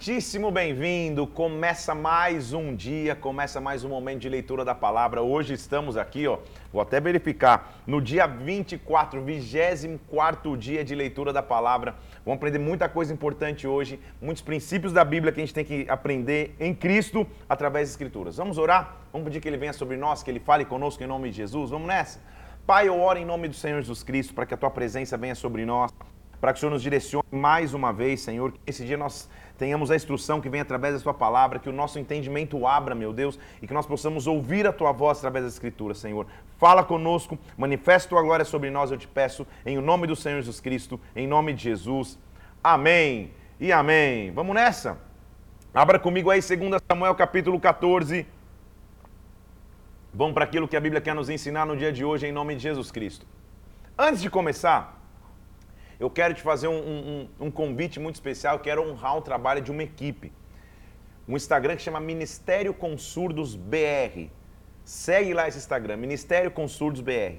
Muitíssimo bem-vindo. Começa mais um dia, começa mais um momento de leitura da palavra. Hoje estamos aqui, ó, vou até verificar, no dia 24, 24 dia de leitura da palavra. Vamos aprender muita coisa importante hoje, muitos princípios da Bíblia que a gente tem que aprender em Cristo através das Escrituras. Vamos orar? Vamos pedir que Ele venha sobre nós, que Ele fale conosco em nome de Jesus. Vamos nessa? Pai, eu oro em nome do Senhor Jesus Cristo para que a Tua presença venha sobre nós, para que o Senhor nos direcione mais uma vez, Senhor, que esse dia nós tenhamos a instrução que vem através da Sua palavra, que o nosso entendimento abra, meu Deus, e que nós possamos ouvir a Tua voz através das Escrituras, Senhor. Fala conosco, manifesta Tua glória sobre nós, eu te peço, em nome do Senhor Jesus Cristo, em nome de Jesus. Amém e amém. Vamos nessa? Abra comigo aí 2 Samuel capítulo 14. Vamos para aquilo que a Bíblia quer nos ensinar no dia de hoje, em nome de Jesus Cristo. Antes de começar, eu quero te fazer um, um, um convite muito especial, eu quero honrar o trabalho de uma equipe. Um Instagram que chama Ministério Consurdos BR. Segue lá esse Instagram, Ministério Consurdos BR.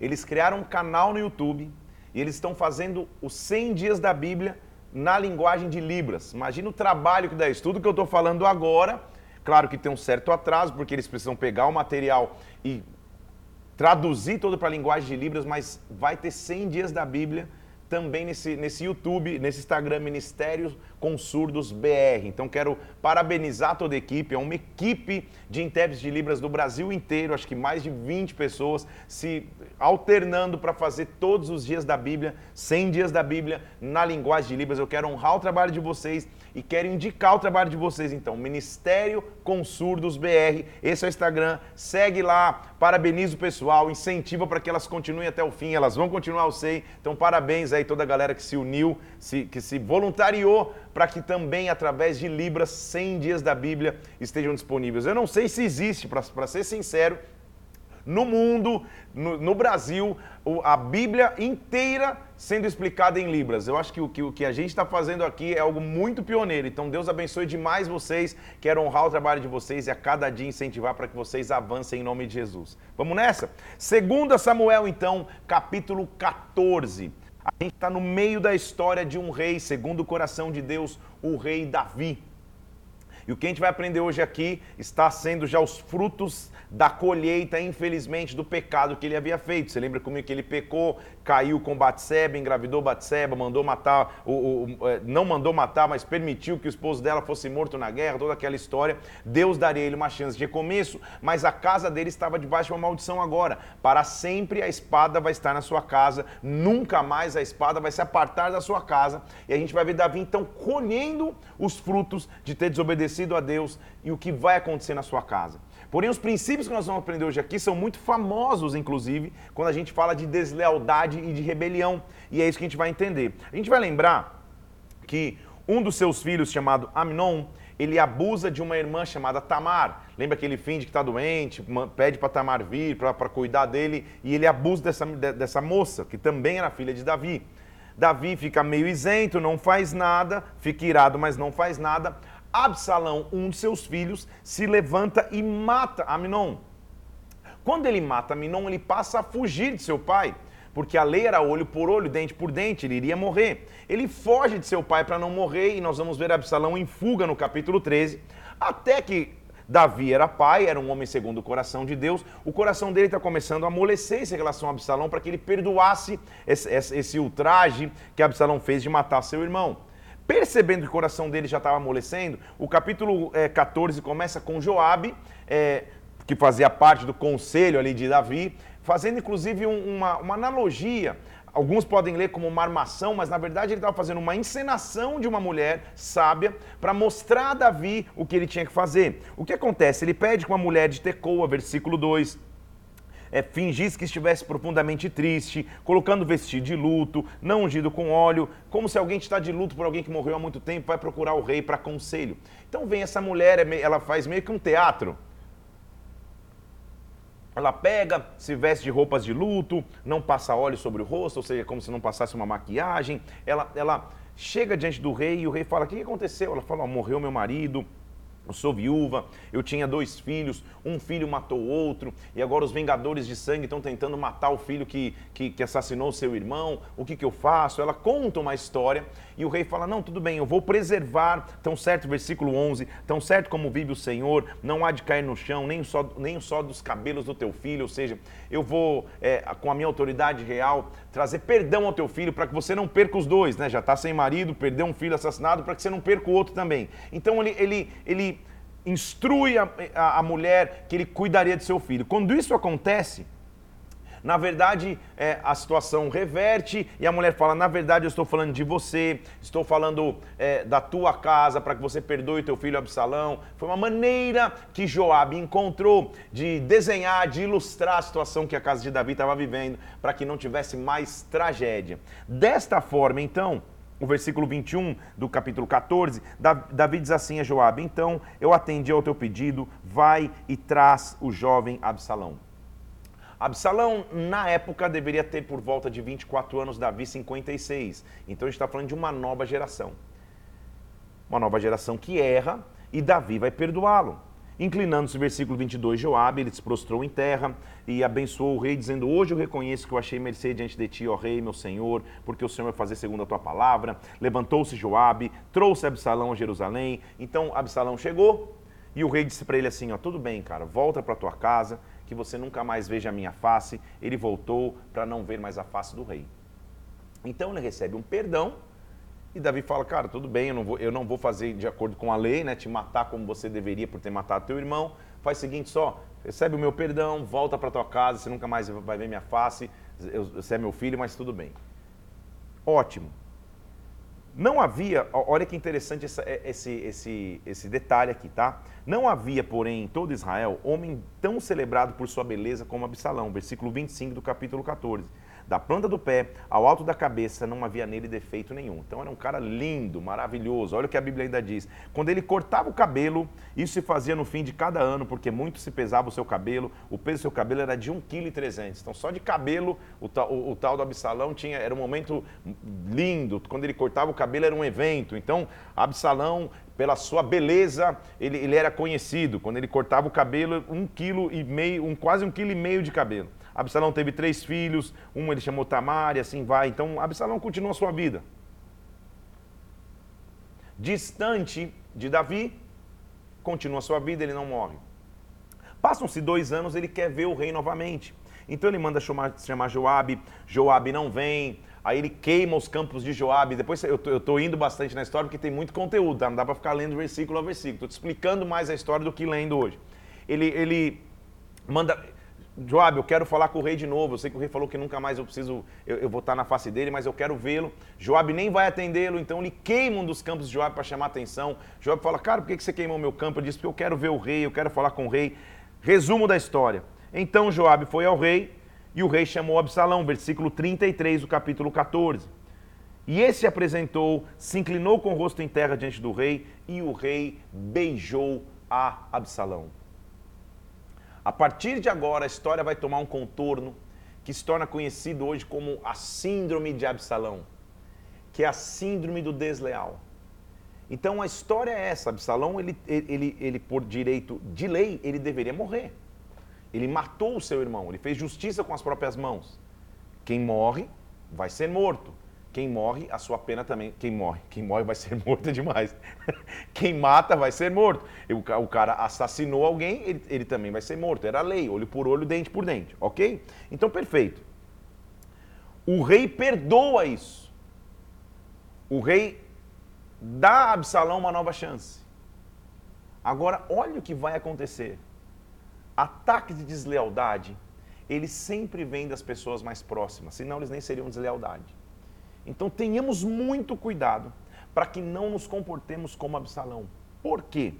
Eles criaram um canal no YouTube e eles estão fazendo os 100 dias da Bíblia na linguagem de Libras. Imagina o trabalho que dá isso. Tudo que eu estou falando agora, claro que tem um certo atraso, porque eles precisam pegar o material e traduzir todo para a linguagem de Libras, mas vai ter 100 dias da Bíblia também nesse, nesse YouTube, nesse Instagram, Ministério com Surdos BR. Então quero parabenizar toda a equipe, é uma equipe de intérpretes de Libras do Brasil inteiro, acho que mais de 20 pessoas se alternando para fazer todos os dias da Bíblia, 100 dias da Bíblia na linguagem de Libras. Eu quero honrar o trabalho de vocês e quero indicar o trabalho de vocês então, Ministério com Surdos BR. Esse é o Instagram, segue lá, parabeniza o pessoal, incentiva para que elas continuem até o fim, elas vão continuar, eu sei. Então parabéns aí toda a galera que se uniu, se, que se voluntariou para que também através de Libras 100 dias da Bíblia estejam disponíveis. Eu não sei se existe, para ser sincero, no mundo, no, no Brasil, a Bíblia inteira sendo explicada em Libras. Eu acho que o que, o que a gente está fazendo aqui é algo muito pioneiro. Então, Deus abençoe demais vocês. Quero honrar o trabalho de vocês e a cada dia incentivar para que vocês avancem em nome de Jesus. Vamos nessa? 2 Samuel, então, capítulo 14. A gente está no meio da história de um rei, segundo o coração de Deus, o rei Davi. E o que a gente vai aprender hoje aqui está sendo já os frutos da colheita, infelizmente, do pecado que ele havia feito. Você lembra comigo que ele pecou, caiu com Batseba, engravidou Batseba, mandou matar, o, o, é, não mandou matar, mas permitiu que o esposo dela fosse morto na guerra, toda aquela história. Deus daria ele uma chance de recomeço, mas a casa dele estava debaixo de uma maldição agora. Para sempre a espada vai estar na sua casa, nunca mais a espada vai se apartar da sua casa. E a gente vai ver Davi então colhendo os frutos de ter desobedecido a Deus e o que vai acontecer na sua casa. Porém, os princípios que nós vamos aprender hoje aqui são muito famosos, inclusive, quando a gente fala de deslealdade e de rebelião. E é isso que a gente vai entender. A gente vai lembrar que um dos seus filhos, chamado Amnon, ele abusa de uma irmã chamada Tamar. Lembra que ele finge que está doente, pede para Tamar vir para cuidar dele, e ele abusa dessa, dessa moça, que também era filha de Davi. Davi fica meio isento, não faz nada, fica irado, mas não faz nada. Absalão, um de seus filhos, se levanta e mata Aminon. Quando ele mata Aminon, ele passa a fugir de seu pai, porque a lei era olho por olho, dente por dente, ele iria morrer. Ele foge de seu pai para não morrer, e nós vamos ver Absalão em fuga no capítulo 13, até que Davi era pai, era um homem segundo o coração de Deus. O coração dele está começando a amolecer em relação a Absalão para que ele perdoasse esse, esse, esse ultraje que Absalão fez de matar seu irmão. Percebendo que o coração dele já estava amolecendo, o capítulo é, 14 começa com Joabe, é, que fazia parte do conselho ali de Davi, fazendo inclusive um, uma, uma analogia Alguns podem ler como uma armação, mas na verdade ele estava fazendo uma encenação de uma mulher sábia para mostrar a Davi o que ele tinha que fazer. O que acontece? Ele pede com uma mulher de Tecoa, versículo 2, é, fingisse que estivesse profundamente triste, colocando vestido de luto, não ungido com óleo, como se alguém está de luto por alguém que morreu há muito tempo, vai procurar o rei para conselho. Então vem essa mulher, é ela faz meio que um teatro. Ela pega, se veste de roupas de luto, não passa óleo sobre o rosto, ou seja, como se não passasse uma maquiagem. Ela, ela chega diante do rei e o rei fala: O que aconteceu? Ela fala: oh, Morreu meu marido, eu sou viúva, eu tinha dois filhos, um filho matou outro, e agora os vingadores de sangue estão tentando matar o filho que, que, que assassinou seu irmão, o que, que eu faço? Ela conta uma história e o rei fala: Não, tudo bem, eu vou preservar, tão certo, versículo 11, tão certo como vive o Senhor, não há de cair no chão, nem só, nem só dos cabelos do teu filho, ou seja, eu vou, é, com a minha autoridade real, trazer perdão ao teu filho para que você não perca os dois, né? Já está sem marido, perdeu um filho assassinado, para que você não perca o outro também. Então ele, ele, ele instrui a, a, a mulher que ele cuidaria de seu filho. Quando isso acontece, na verdade, é, a situação reverte e a mulher fala: Na verdade, eu estou falando de você, estou falando é, da tua casa para que você perdoe teu filho Absalão. Foi uma maneira que Joabe encontrou de desenhar, de ilustrar a situação que a casa de Davi estava vivendo, para que não tivesse mais tragédia. Desta forma, então, o versículo 21 do capítulo 14, Davi diz assim a Joabe: Então eu atendi ao teu pedido, vai e traz o jovem Absalão. Absalão, na época, deveria ter por volta de 24 anos, Davi 56. Então a gente está falando de uma nova geração. Uma nova geração que erra e Davi vai perdoá-lo. Inclinando-se, versículo 22, Joabe, ele se prostrou em terra e abençoou o rei, dizendo, hoje eu reconheço que eu achei mercê diante de ti, ó rei, meu senhor, porque o Senhor vai fazer segundo a tua palavra. Levantou-se Joabe, trouxe Absalão a Jerusalém. Então Absalão chegou e o rei disse para ele assim, ó, tudo bem, cara, volta para tua casa, que você nunca mais veja a minha face. Ele voltou para não ver mais a face do rei. Então ele recebe um perdão e Davi fala, cara, tudo bem, eu não vou, eu não vou fazer de acordo com a lei, né? Te matar como você deveria por ter matado teu irmão. Faz o seguinte só, recebe o meu perdão, volta para tua casa, você nunca mais vai ver minha face, eu, você é meu filho, mas tudo bem. Ótimo. Não havia, olha que interessante essa, é, esse, esse, esse detalhe aqui, tá? Não havia, porém, em todo Israel, homem tão celebrado por sua beleza como Absalão, versículo 25 do capítulo 14 da planta do pé ao alto da cabeça, não havia nele defeito nenhum. Então era um cara lindo, maravilhoso. Olha o que a Bíblia ainda diz. Quando ele cortava o cabelo, isso se fazia no fim de cada ano, porque muito se pesava o seu cabelo. O peso do seu cabelo era de 1,3 kg. Então só de cabelo, o, o, o tal do Absalão tinha, era um momento lindo. Quando ele cortava o cabelo era um evento. Então Absalão pela sua beleza, ele, ele, era conhecido. Quando ele cortava o cabelo, um quilo e meio, um, quase um quilo e meio de cabelo. Absalão teve três filhos, um ele chamou Tamar e assim vai. Então Absalão continua a sua vida. Distante de Davi, continua a sua vida, ele não morre. Passam-se dois anos, ele quer ver o rei novamente. Então ele manda chamar, chamar Joabe, Joabe não vem, aí ele queima os campos de Joabe. Depois eu estou indo bastante na história porque tem muito conteúdo, tá? não dá para ficar lendo versículo a versículo. Estou te explicando mais a história do que lendo hoje. Ele, ele manda, Joab, eu quero falar com o rei de novo. Eu sei que o rei falou que nunca mais eu preciso, eu, eu vou estar na face dele, mas eu quero vê-lo. Joab nem vai atendê-lo, então ele queima um dos campos de Joab para chamar atenção. Joab fala, cara, por que você queimou meu campo? Ele diz, porque eu quero ver o rei, eu quero falar com o rei. Resumo da história. Então Joab foi ao rei e o rei chamou Absalão, versículo 33 do capítulo 14. E esse se apresentou, se inclinou com o rosto em terra diante do rei e o rei beijou a Absalão. A partir de agora, a história vai tomar um contorno que se torna conhecido hoje como a Síndrome de Absalão, que é a Síndrome do Desleal. Então a história é essa: Absalão, ele, ele, ele, por direito de lei, ele deveria morrer. Ele matou o seu irmão, ele fez justiça com as próprias mãos. Quem morre vai ser morto. Quem morre, a sua pena também. Quem morre? Quem morre vai ser morto demais. Quem mata vai ser morto. O cara assassinou alguém, ele, ele também vai ser morto. Era lei, olho por olho, dente por dente. Ok? Então, perfeito. O rei perdoa isso. O rei dá a Absalão uma nova chance. Agora, olha o que vai acontecer. Ataques de deslealdade, eles sempre vêm das pessoas mais próximas, senão eles nem seriam deslealdade. Então tenhamos muito cuidado para que não nos comportemos como Absalão. Por quê?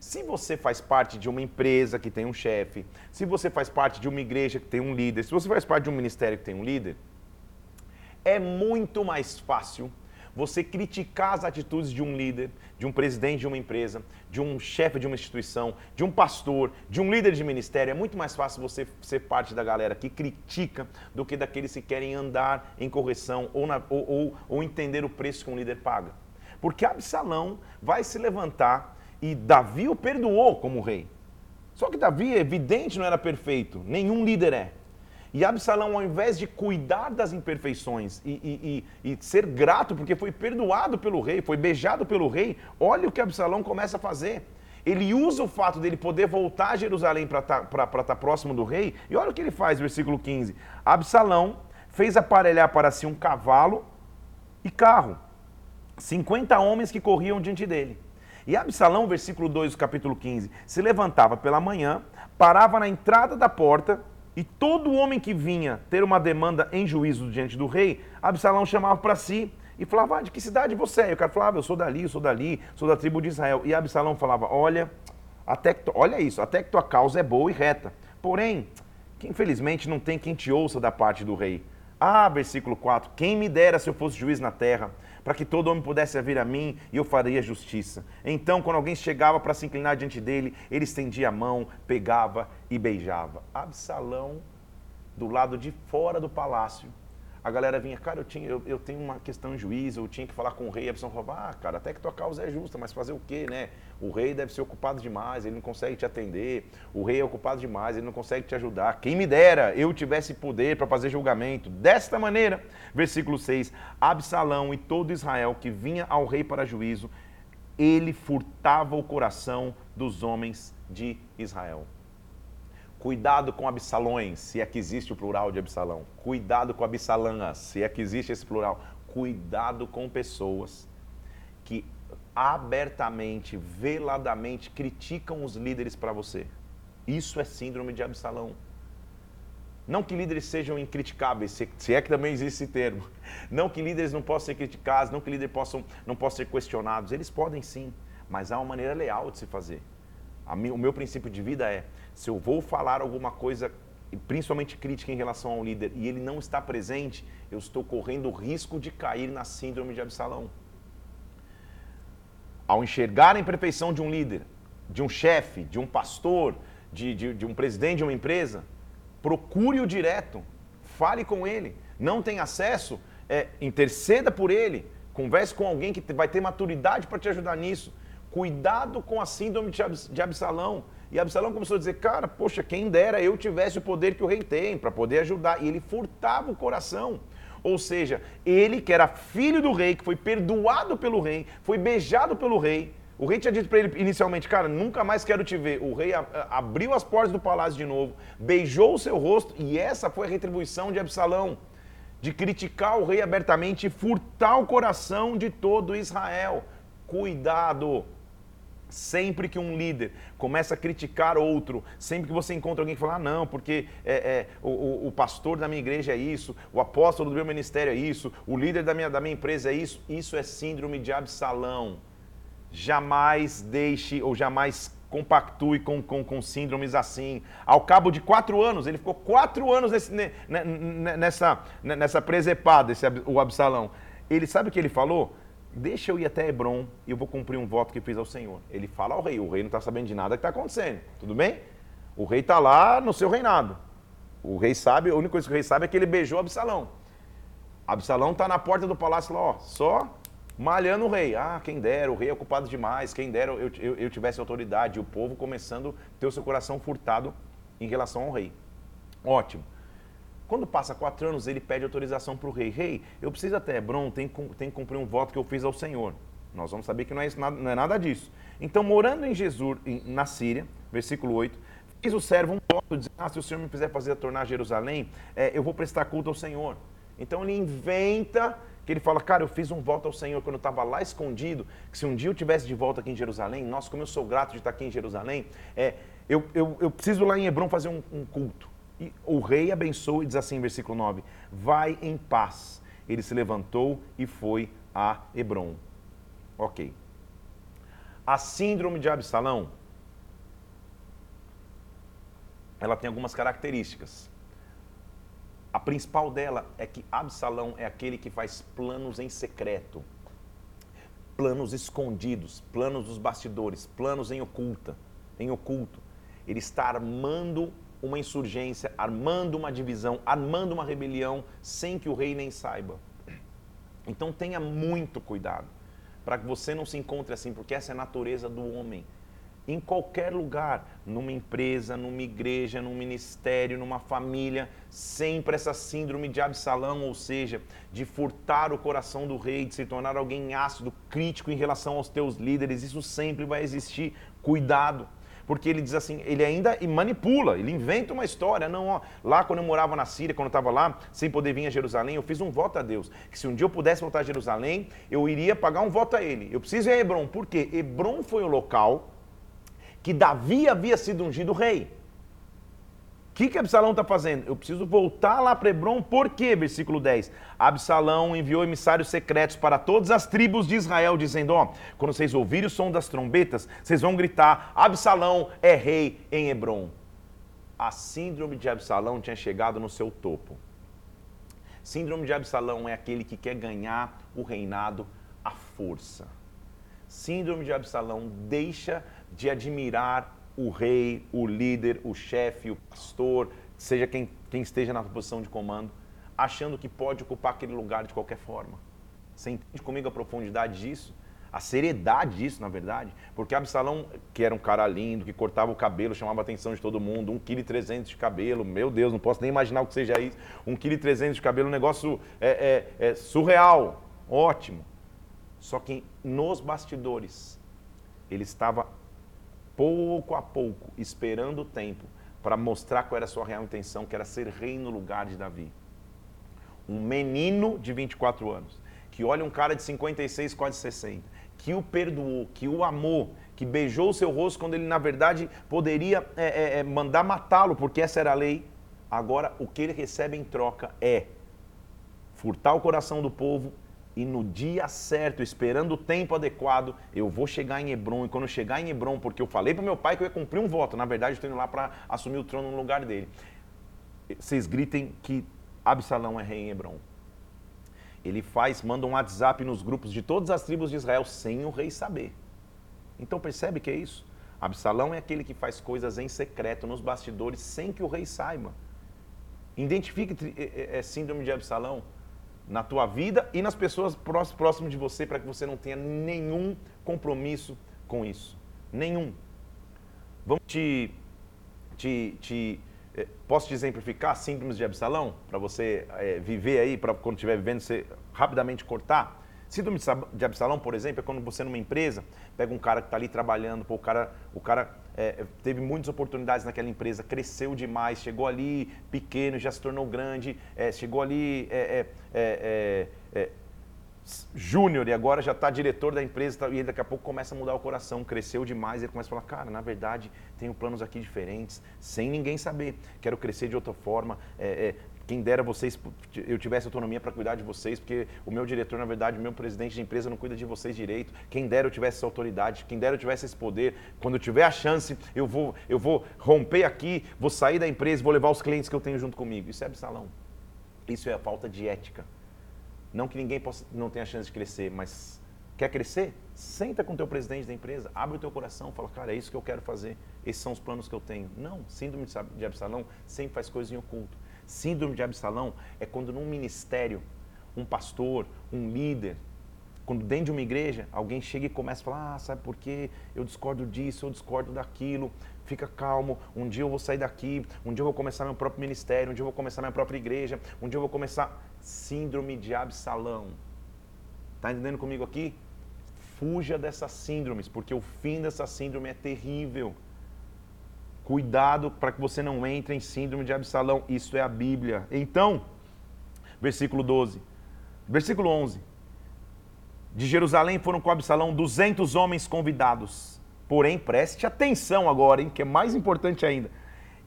Se você faz parte de uma empresa que tem um chefe, se você faz parte de uma igreja que tem um líder, se você faz parte de um ministério que tem um líder, é muito mais fácil você criticar as atitudes de um líder, de um presidente de uma empresa, de um chefe de uma instituição, de um pastor, de um líder de ministério, é muito mais fácil você ser parte da galera que critica do que daqueles que querem andar em correção ou, na, ou, ou, ou entender o preço que um líder paga. Porque Absalão vai se levantar E Davi o perdoou como rei. Só que Davi, evidente, não era perfeito. Nenhum líder é. E Absalão, ao invés de cuidar das imperfeições e, e, e, e, ser grato, porque foi perdoado pelo rei, foi beijado pelo rei, olha o que Absalão começa a fazer. Ele usa o fato dele poder voltar a Jerusalém para estar tá, tá próximo do rei, e olha o que ele faz, versículo 15. Absalão fez aparelhar para si um cavalo e carro, 50 homens que corriam diante dele. E Absalão, versículo 2 do capítulo 15, se levantava pela manhã, parava na entrada da porta, e todo homem que vinha ter uma demanda em juízo diante do rei, Absalão chamava para si e falava: ah, De que cidade você é? E o cara falava: Eu sou dali, eu sou dali, sou da tribo de Israel. E Absalão falava: Olha, até que, olha isso, até que tua causa é boa e reta. Porém, que infelizmente não tem quem te ouça da parte do rei. Ah, versículo 4: Quem me dera se eu fosse juiz na terra, para que todo homem pudesse vir a mim e eu faria justiça. Então, quando alguém chegava para se inclinar diante dele, ele estendia a mão, pegava e beijava. Absalão, do lado de fora do palácio, a galera vinha, cara, eu, tinha, eu, eu tenho uma questão em juízo, eu tinha que falar com o rei, a pessoa falava, ah, cara, até que tua causa é justa, mas fazer o quê, né? O rei deve ser ocupado demais, ele não consegue te atender, o rei é ocupado demais, ele não consegue te ajudar. Quem me dera eu tivesse poder para fazer julgamento. Desta maneira, versículo 6, Absalão e todo Israel que vinha ao rei para juízo, ele furtava o coração dos homens de Israel. Cuidado com Absalões, se é que existe o plural de Absalão. Cuidado com Absalãs, se é que existe esse plural. Cuidado com pessoas que abertamente, veladamente criticam os líderes para você. Isso é síndrome de Absalão. Não que líderes sejam incriticáveis, se é que também existe esse termo. Não que líderes não possam ser criticados, não que líderes possam, não possam ser questionados. Eles podem sim, mas há uma maneira leal de se fazer. O meu princípio de vida é se eu vou falar alguma coisa, principalmente crítica em relação ao líder, e ele não está presente, eu estou correndo o risco de cair na síndrome de Absalão. Ao enxergar a imperfeição de um líder, de um chefe, de um pastor, de, de, de um presidente de uma empresa, procure-o direto, fale com ele, não tem acesso, é, interceda por ele, converse com alguém que vai ter maturidade para te ajudar nisso. Cuidado com a síndrome de Absalão. E Absalão começou a dizer: Cara, poxa, quem dera eu tivesse o poder que o rei tem para poder ajudar. E ele furtava o coração. Ou seja, ele que era filho do rei, que foi perdoado pelo rei, foi beijado pelo rei. O rei tinha dito para ele inicialmente: Cara, nunca mais quero te ver. O rei abriu as portas do palácio de novo, beijou o seu rosto, e essa foi a retribuição de Absalão de criticar o rei abertamente e furtar o coração de todo Israel. Cuidado! Sempre que um líder começa a criticar outro, sempre que você encontra alguém que fala, ah, não, porque é, é o, o, pastor da minha igreja é isso, o apóstolo do meu ministério é isso, o líder da minha, da minha empresa é isso, isso é síndrome de Absalão. Jamais deixe ou jamais compactue com, com, com síndromes assim. Ao cabo de quatro anos, ele ficou quatro anos nesse, nessa, nessa presepada, esse, o Absalão. Ele sabe o que ele falou? Deixa eu ir até Hebron e eu vou cumprir um voto que fiz ao Senhor. Ele fala ao rei, o rei não está sabendo de nada que está acontecendo, tudo bem? O rei está lá no seu reinado. O rei sabe, a única coisa que o rei sabe é que ele beijou Absalão. Absalão está na porta do palácio lá, ó, só malhando o rei. Ah, quem dera, o rei é ocupado demais, quem dera eu, eu, eu tivesse autoridade. E o povo começando a ter o seu coração furtado em relação ao rei. Ótimo. Quando passa quatro anos, ele pede autorização para o rei. Rei, eu preciso até Hebron, tem, tem que cumprir um voto que eu fiz ao Senhor. Nós vamos saber que não é, isso, não é nada disso. Então, morando em Jesus, na Síria, versículo 8, fez o servo um voto, dizendo, ah, se o Senhor me quiser fazer tornar Jerusalém, é, eu vou prestar culto ao Senhor. Então, ele inventa que ele fala, cara, eu fiz um voto ao Senhor quando eu estava lá escondido, que se um dia eu tivesse de volta aqui em Jerusalém, nossa, como eu sou grato de estar aqui em Jerusalém, é, eu, eu, eu preciso lá em Hebron fazer um, um culto. E o rei abençoou e diz assim, versículo 9: Vai em paz. Ele se levantou e foi a Hebron. Ok. A síndrome de Absalão, ela tem algumas características. A principal dela é que Absalão é aquele que faz planos em secreto, planos escondidos, planos dos bastidores, planos em oculta, em oculto. Ele está armando uma insurgência, armando uma divisão, armando uma rebelião, sem que o rei nem saiba. Então tenha muito cuidado. para que você não se encontre assim, porque essa é a natureza do homem. Em qualquer lugar, numa empresa, numa igreja, num ministério, numa família, sempre essa síndrome de Absalão, ou seja, de furtar o coração do rei, de se tornar alguém ácido, crítico em relação aos teus líderes, isso sempre vai existir. Cuidado porque ele diz assim, ele ainda manipula, ele inventa uma história. Não, ó, lá quando eu morava na Síria, quando eu estava lá, sem poder vir a Jerusalém, eu fiz um voto a Deus, que se um dia eu pudesse voltar a Jerusalém, eu iria pagar um voto a ele. Eu preciso ir a Hebron, porque Hebron foi o local que Davi havia sido ungido rei. Que, que Absalão está fazendo? Eu preciso voltar lá para Hebron, por quê? Versículo 10. Absalão enviou emissários secretos para todas as tribos de Israel, dizendo: Ó, quando vocês ouvirem o som das trombetas, vocês vão gritar: Absalão é rei em Hebron. A síndrome de Absalão tinha chegado no seu topo. Síndrome de Absalão é aquele que quer ganhar o reinado à força. Síndrome de Absalão deixa de admirar o rei, o líder, o chefe, o pastor, seja quem, quem esteja na posição de comando, achando que pode ocupar aquele lugar de qualquer forma. Você entende comigo a profundidade disso? A seriedade disso, na verdade? Porque Absalão, que era um cara lindo, que cortava o cabelo, chamava a atenção de todo mundo, 1,3 kg de cabelo, meu Deus, não posso nem imaginar o que seja isso. 1,3 kg de cabelo, um negócio é, é, é surreal, ótimo. Só que nos bastidores, ele estava pouco a pouco, esperando o tempo para mostrar qual era a sua real intenção, que era ser rei no lugar de Davi. Um menino de 24 anos, que olha um cara de 56, quase 60, que o perdoou, que o amou, que beijou o seu rosto quando ele, na verdade, poderia é, é, é mandar matá-lo, porque essa era a lei. Agora, o que ele recebe em troca é furtar o coração do povo e no dia certo, esperando o tempo adequado, eu vou chegar em Hebron. E quando eu chegar em Hebron, porque eu falei para meu pai que eu ia cumprir um voto, na verdade, eu estou indo lá para assumir o trono no lugar dele. Vocês gritem que Absalão é rei em Hebron. Ele faz, manda um WhatsApp nos grupos de todas as tribos de Israel sem o rei saber. Então percebe que é isso? Absalão é aquele que faz coisas em secreto, nos bastidores, sem que o rei saiba. Identifique é, é, síndrome de Absalão na tua vida e nas pessoas próximas de você para que você não tenha nenhum compromisso com isso. Nenhum. Vamos te. te, te eh, posso te exemplificar síndromes de Absalão? Para você é, viver aí, para quando estiver vivendo, você rapidamente cortar? Síndrome de Absalão, por exemplo, é quando você numa empresa pega um cara que está ali trabalhando, pô, o cara, o cara é, teve muitas oportunidades naquela empresa, cresceu demais, chegou ali pequeno, já se tornou grande, é, chegou ali é, é, é, é júnior e agora já está diretor da empresa e daqui a pouco começa a mudar o coração, cresceu demais ele começa a falar, cara, na verdade tenho planos aqui diferentes, sem ninguém saber, quero crescer de outra forma, quem dera vocês, eu tivesse autonomia para cuidar de vocês, porque o meu diretor, na verdade, o meu presidente de empresa não cuida de vocês direito. Quem dera eu tivesse essa autoridade, quem dera eu tivesse esse poder. Quando eu tiver a chance, eu vou, eu vou romper aqui, vou sair da empresa, vou levar os clientes que eu tenho junto comigo. Isso é absalão. Isso é a falta de ética. Não que ninguém possa, não tenha chance de crescer, mas quer crescer? Senta com o teu presidente da empresa, abre o teu coração, fala, cara, é isso que eu quero fazer, esses são os planos que eu tenho. Não, síndrome de Absalão sempre faz coisas em oculto. Síndrome de Absalão é quando num ministério, um pastor, um líder, quando dentro de uma igreja, alguém chega e começa a falar, ah, sabe por quê? Eu discordo disso, eu discordo daquilo, fica calmo, um dia eu vou sair daqui, um dia eu vou começar meu próprio ministério, um dia eu vou começar minha própria igreja, um dia eu vou começar... Síndrome de Absalão. Tá entendendo comigo aqui? Fuja dessas síndromes, porque o fim dessa síndrome é terrível. Cuidado para que você não entre em síndrome de Absalão. Isso é a Bíblia. Então, versículo 12. Versículo 11. De Jerusalém foram com Absalão 200 homens convidados. Porém, preste atenção agora, hein, que é mais importante ainda.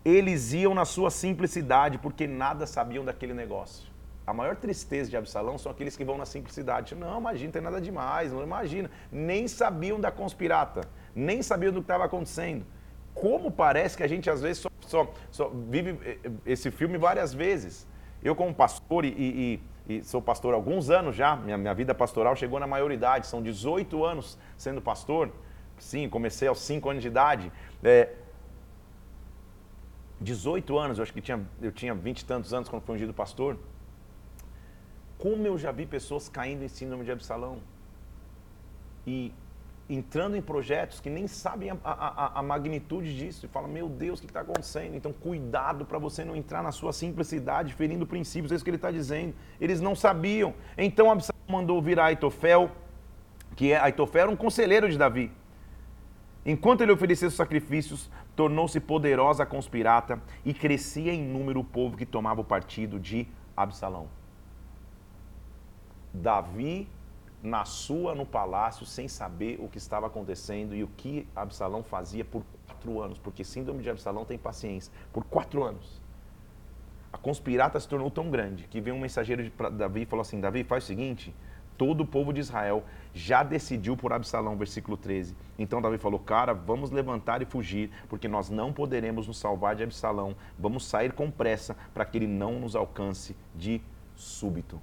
Eles iam na sua simplicidade, porque nada sabiam daquele negócio. A maior tristeza de Absalão são aqueles que vão na simplicidade. Não, imagina, não tem nada demais, não imagina. Nem sabiam da conspirata, nem sabiam do que estava acontecendo como parece que a gente às vezes só, só, só vive eh, eh, esse filme várias vezes. Eu, como pastor, e, e, e sou pastor há alguns anos já, minha, minha vida pastoral chegou na maioridade, são 18 anos sendo pastor. Sim, comecei aos 5 anos de idade. É, 18 anos, eu acho que tinha, eu tinha 20 e tantos anos quando fui ungido pastor. Como eu já vi pessoas caindo em síndrome de Absalão. e entrando em projetos que nem sabem a, a, a magnitude disso e fala, meu Deus, o que está acontecendo? Então, cuidado para você não entrar na sua simplicidade, ferindo princípios, é isso que ele está dizendo. Eles não sabiam. Então, Absalão mandou virar Aitofel, que é, Aitofel era um conselheiro de Davi. Enquanto ele oferecia os sacrifícios, tornou-se poderosa conspirata e crescia em número o povo que tomava o partido de Absalão. Davi na sua no palácio sem saber o que estava acontecendo e o que Absalão fazia por quatro anos, porque síndrome de Absalão tem paciência, por quatro anos. A conspirata se tornou tão grande que veio um mensageiro de Davi e falou assim: Davi, faz o seguinte, todo o povo de Israel já decidiu por Absalão, versículo 13. Então Davi falou: Cara, vamos levantar e fugir, porque nós não poderemos nos salvar de Absalão. Vamos sair com pressa para que ele não nos alcance de súbito.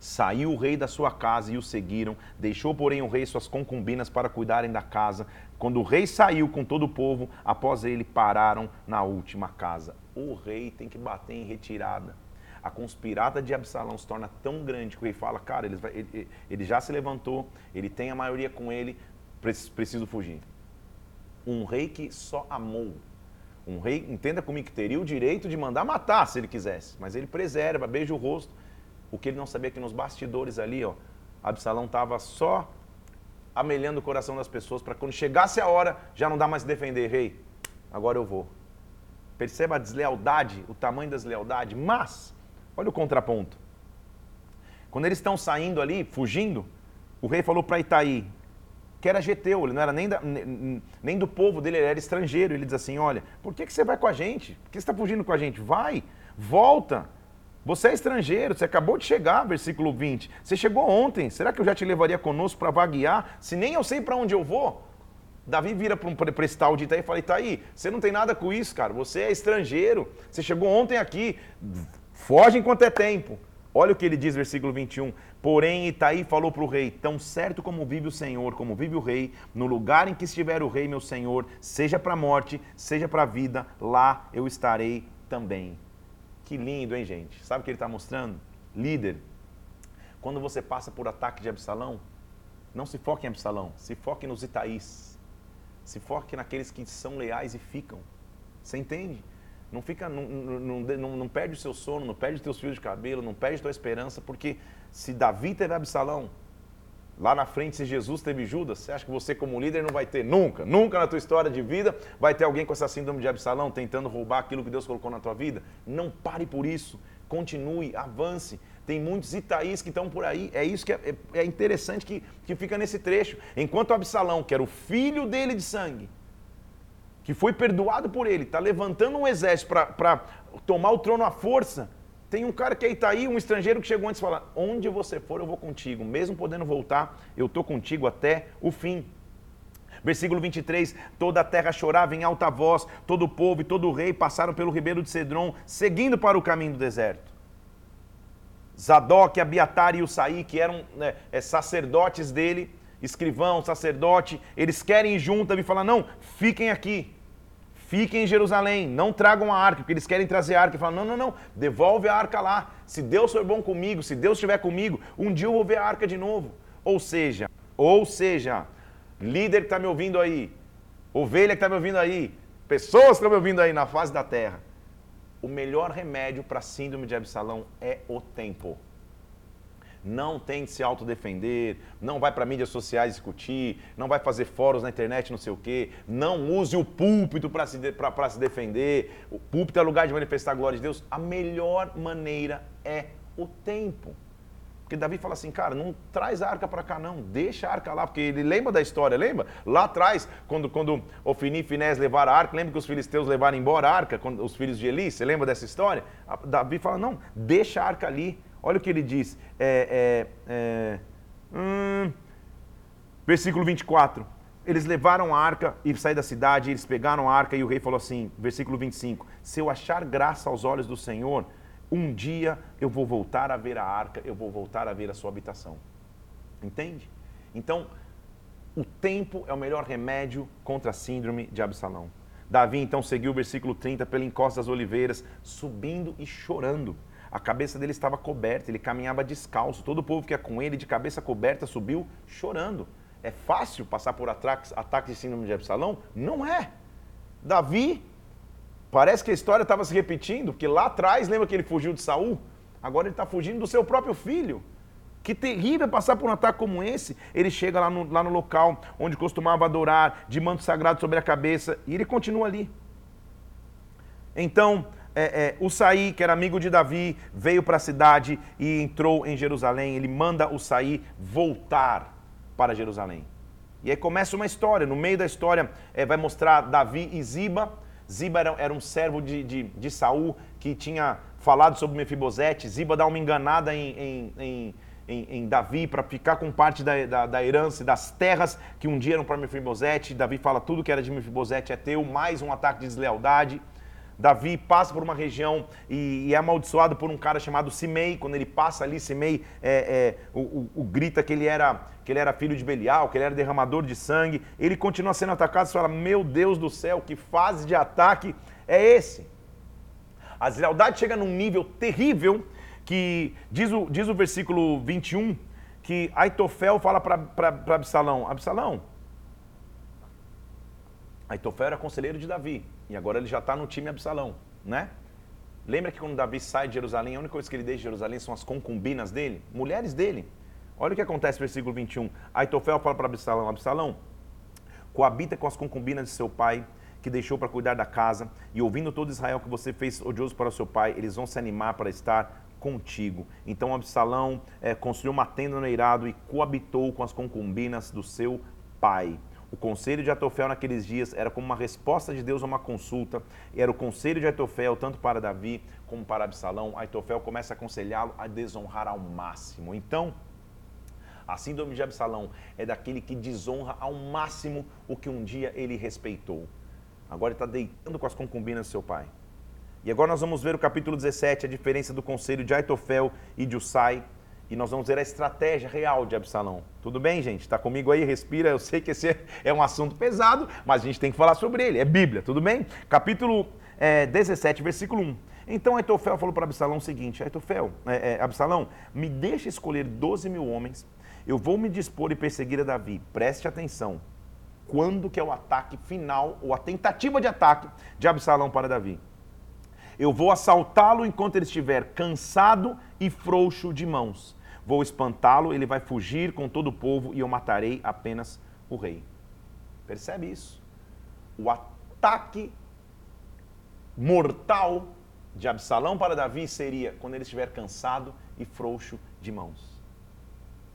Saiu o rei da sua casa e o seguiram. Deixou, porém, o rei suas concubinas para cuidarem da casa. Quando o rei saiu com todo o povo, após ele pararam na última casa. O rei tem que bater em retirada. A conspirada de Absalão se torna tão grande que o rei fala: Cara, ele, ele, ele já se levantou, ele tem a maioria com ele, preciso fugir. Um rei que só amou um rei, entenda comigo, que teria o direito de mandar matar se ele quisesse, mas ele preserva, beija o rosto o que ele não sabia é que nos bastidores ali, ó, Absalão estava só amelhando o coração das pessoas para quando chegasse a hora já não dá mais defender, rei. Agora eu vou. Perceba a deslealdade, o tamanho da deslealdade, mas olha o contraponto. Quando eles estão saindo ali, fugindo, o rei falou para Itaí, que era geteu, ele não era nem, da, nem do povo dele, ele era estrangeiro. Ele diz assim: Olha, por que, que você vai com a gente? Por que você está fugindo com a gente? Vai, volta. Você é estrangeiro, você acabou de chegar, versículo 20. Você chegou ontem, será que eu já te levaria conosco para vaguear, se nem eu sei para onde eu vou? Davi vira para um prestal de Itaí e fala: Itaí, você não tem nada com isso, cara. Você é estrangeiro. Você chegou ontem aqui. Foge enquanto é tempo. Olha o que ele diz, versículo 21. Porém, Itaí falou para o rei: Tão certo como vive o Senhor, como vive o rei, no lugar em que estiver o rei, meu senhor, seja para a morte, seja para a vida, lá eu estarei também. Que lindo, hein, gente? Sabe o que ele está mostrando? Líder, quando você passa por ataque de Absalão, não se foque em Absalão, se foque nos Itaís. Se foque naqueles que são leais e ficam. Você entende? Não fica, não, não, não, não perde o seu sono, não perde os teus fios de cabelo, não perde a tua esperança, porque se Davi teve Absalão, Lá na frente, se Jesus teve Judas, você acha que você, como líder, não vai ter? Nunca, nunca na tua história de vida vai ter alguém com essa síndrome de Absalão tentando roubar aquilo que Deus colocou na tua vida. Não pare por isso. Continue, avance. Tem muitos Itaís que estão por aí. É isso que é, é, é interessante que, que fica nesse trecho. Enquanto Absalão, que era o filho dele de sangue, que foi perdoado por ele, está levantando um exército para tomar o trono à força, tem um cara que é Itaí, um estrangeiro que chegou antes e fala: Onde você for, eu vou contigo. Mesmo podendo voltar, eu estou contigo até o fim. Versículo 23: Toda a terra chorava em alta voz, todo o povo e todo o rei passaram pelo ribeiro de Cedron, seguindo para o caminho do deserto. Zadok, Abiatar e Usaí, que eram né, é, sacerdotes dele, escrivão, sacerdote, eles querem ir junto, e falar: Não, fiquem aqui fiquem em Jerusalém, não tragam a arca, porque eles querem trazer a arca. E falam, não, não, não, devolve a arca lá. Se Deus for bom comigo, se Deus estiver comigo, um dia eu vou ver a arca de novo. Ou seja, ou seja, líder que está me ouvindo aí, ovelha que está me ouvindo aí, pessoas que estão me ouvindo aí na face da terra, o melhor remédio para a síndrome de Absalão é o tempo não tente se autodefender, não vai para mídias sociais discutir, não vai fazer fóruns na internet, não sei o quê, não use o púlpito para se, de, se defender, o púlpito é lugar de manifestar a glória de Deus. A melhor maneira é o tempo. Porque Davi fala assim, cara, não traz a arca para cá não, deixa a arca lá, porque ele lembra da história, lembra? Lá atrás, quando, quando Ofini e Finés levaram a arca, lembra que os filisteus levaram embora a arca, quando, os filhos de Eli, você lembra dessa história? Davi fala, não, deixa a arca ali, Olha o que ele diz. É, é, é, hum, versículo 24. Eles levaram a arca e saíram da cidade, eles pegaram a arca e o rei falou assim, versículo 25: Se eu achar graça aos olhos do Senhor, um dia eu vou voltar a ver a arca, eu vou voltar a ver a sua habitação. Entende? Então, o tempo é o melhor remédio contra a síndrome de Absalão. Davi então seguiu o versículo 30 pela encosta das oliveiras, subindo e chorando. A cabeça dele estava coberta, ele caminhava descalço. Todo o povo que ia com ele, de cabeça coberta, subiu chorando. É fácil passar por ataques, ataques de síndrome de Absalão? Não é. Davi, parece que a história estava se repetindo, porque lá atrás, lembra que ele fugiu de Saul? Agora ele está fugindo do seu próprio filho. Que terrível passar por um ataque como esse. Ele chega lá no, lá no local onde costumava adorar, de manto sagrado sobre a cabeça, e ele continua ali. Então, é, é, o Saí, que era amigo de Davi, veio para a cidade e entrou em Jerusalém. Ele manda o Saí voltar para Jerusalém. E aí começa uma história. No meio da história é, vai mostrar Davi e Ziba. Ziba era, era um servo de, de, de, Saul que tinha falado sobre Mefibosete. Ziba dá uma enganada em, em, em em, Davi para ficar com parte da, da, da, herança das terras que um dia eram para Mefibosete. Davi fala tudo que era de Mefibosete é teu, mais um ataque de deslealdade. Davi passa por uma região e, e, é amaldiçoado por um cara chamado Simei. Quando ele passa ali, Simei é, é, o, o, o, grita que ele, era, que ele era filho de Belial, que ele era derramador de sangue. Ele continua sendo atacado e fala: Meu Deus do céu, que fase de ataque é esse? A deslealdade chega num nível terrível que diz o, diz o versículo 21 que Aitofel fala para Absalão: Absalão, Aitofel era conselheiro de Davi e agora ele já está no time Absalão, né? Lembra que quando Davi sai de Jerusalém, a única coisa que ele deixa de Jerusalém são as concubinas dele, mulheres dele. Olha o que acontece no versículo 21. Aitofel fala para Absalão: Absalão, coabita com as concubinas de seu pai, que deixou para cuidar da casa, e ouvindo todo Israel que você fez odioso para o seu pai, eles vão se animar para estar contigo. Então Absalão é, construiu uma tenda no eirado e coabitou com as concubinas do seu pai. O conselho de Atofel naqueles dias era como uma resposta de Deus a uma consulta. E era o conselho de Atofel tanto para Davi como para Absalão. Atofel começa a aconselhá-lo a desonrar ao máximo. Então, a síndrome de Absalão é daquele que desonra ao máximo o que um dia ele respeitou. Agora ele está deitando com as concubinas do seu pai. E agora nós vamos ver o capítulo 17, a diferença do conselho de Aitofel e de Usai. E nós vamos ver a estratégia real de Absalão. Tudo bem, gente? Está comigo aí? Respira. Eu sei que esse é um assunto pesado, mas a gente tem que falar sobre ele. É Bíblia, tudo bem? Capítulo é, 17, versículo 1. Então Aitofel falou para Absalão o seguinte: Aitofel, é, é, Absalão, me deixa escolher 12 mil homens. Eu vou me dispor e perseguir a Davi. Preste atenção. Quando que é o ataque final, ou a tentativa de ataque de Absalão para Davi? Eu vou assaltá-lo enquanto ele estiver cansado e frouxo de mãos. Vou espantá-lo, ele vai fugir com todo o povo e eu matarei apenas o rei. Percebe isso? O ataque mortal de Absalão para Davi seria quando ele estiver cansado e frouxo de mãos.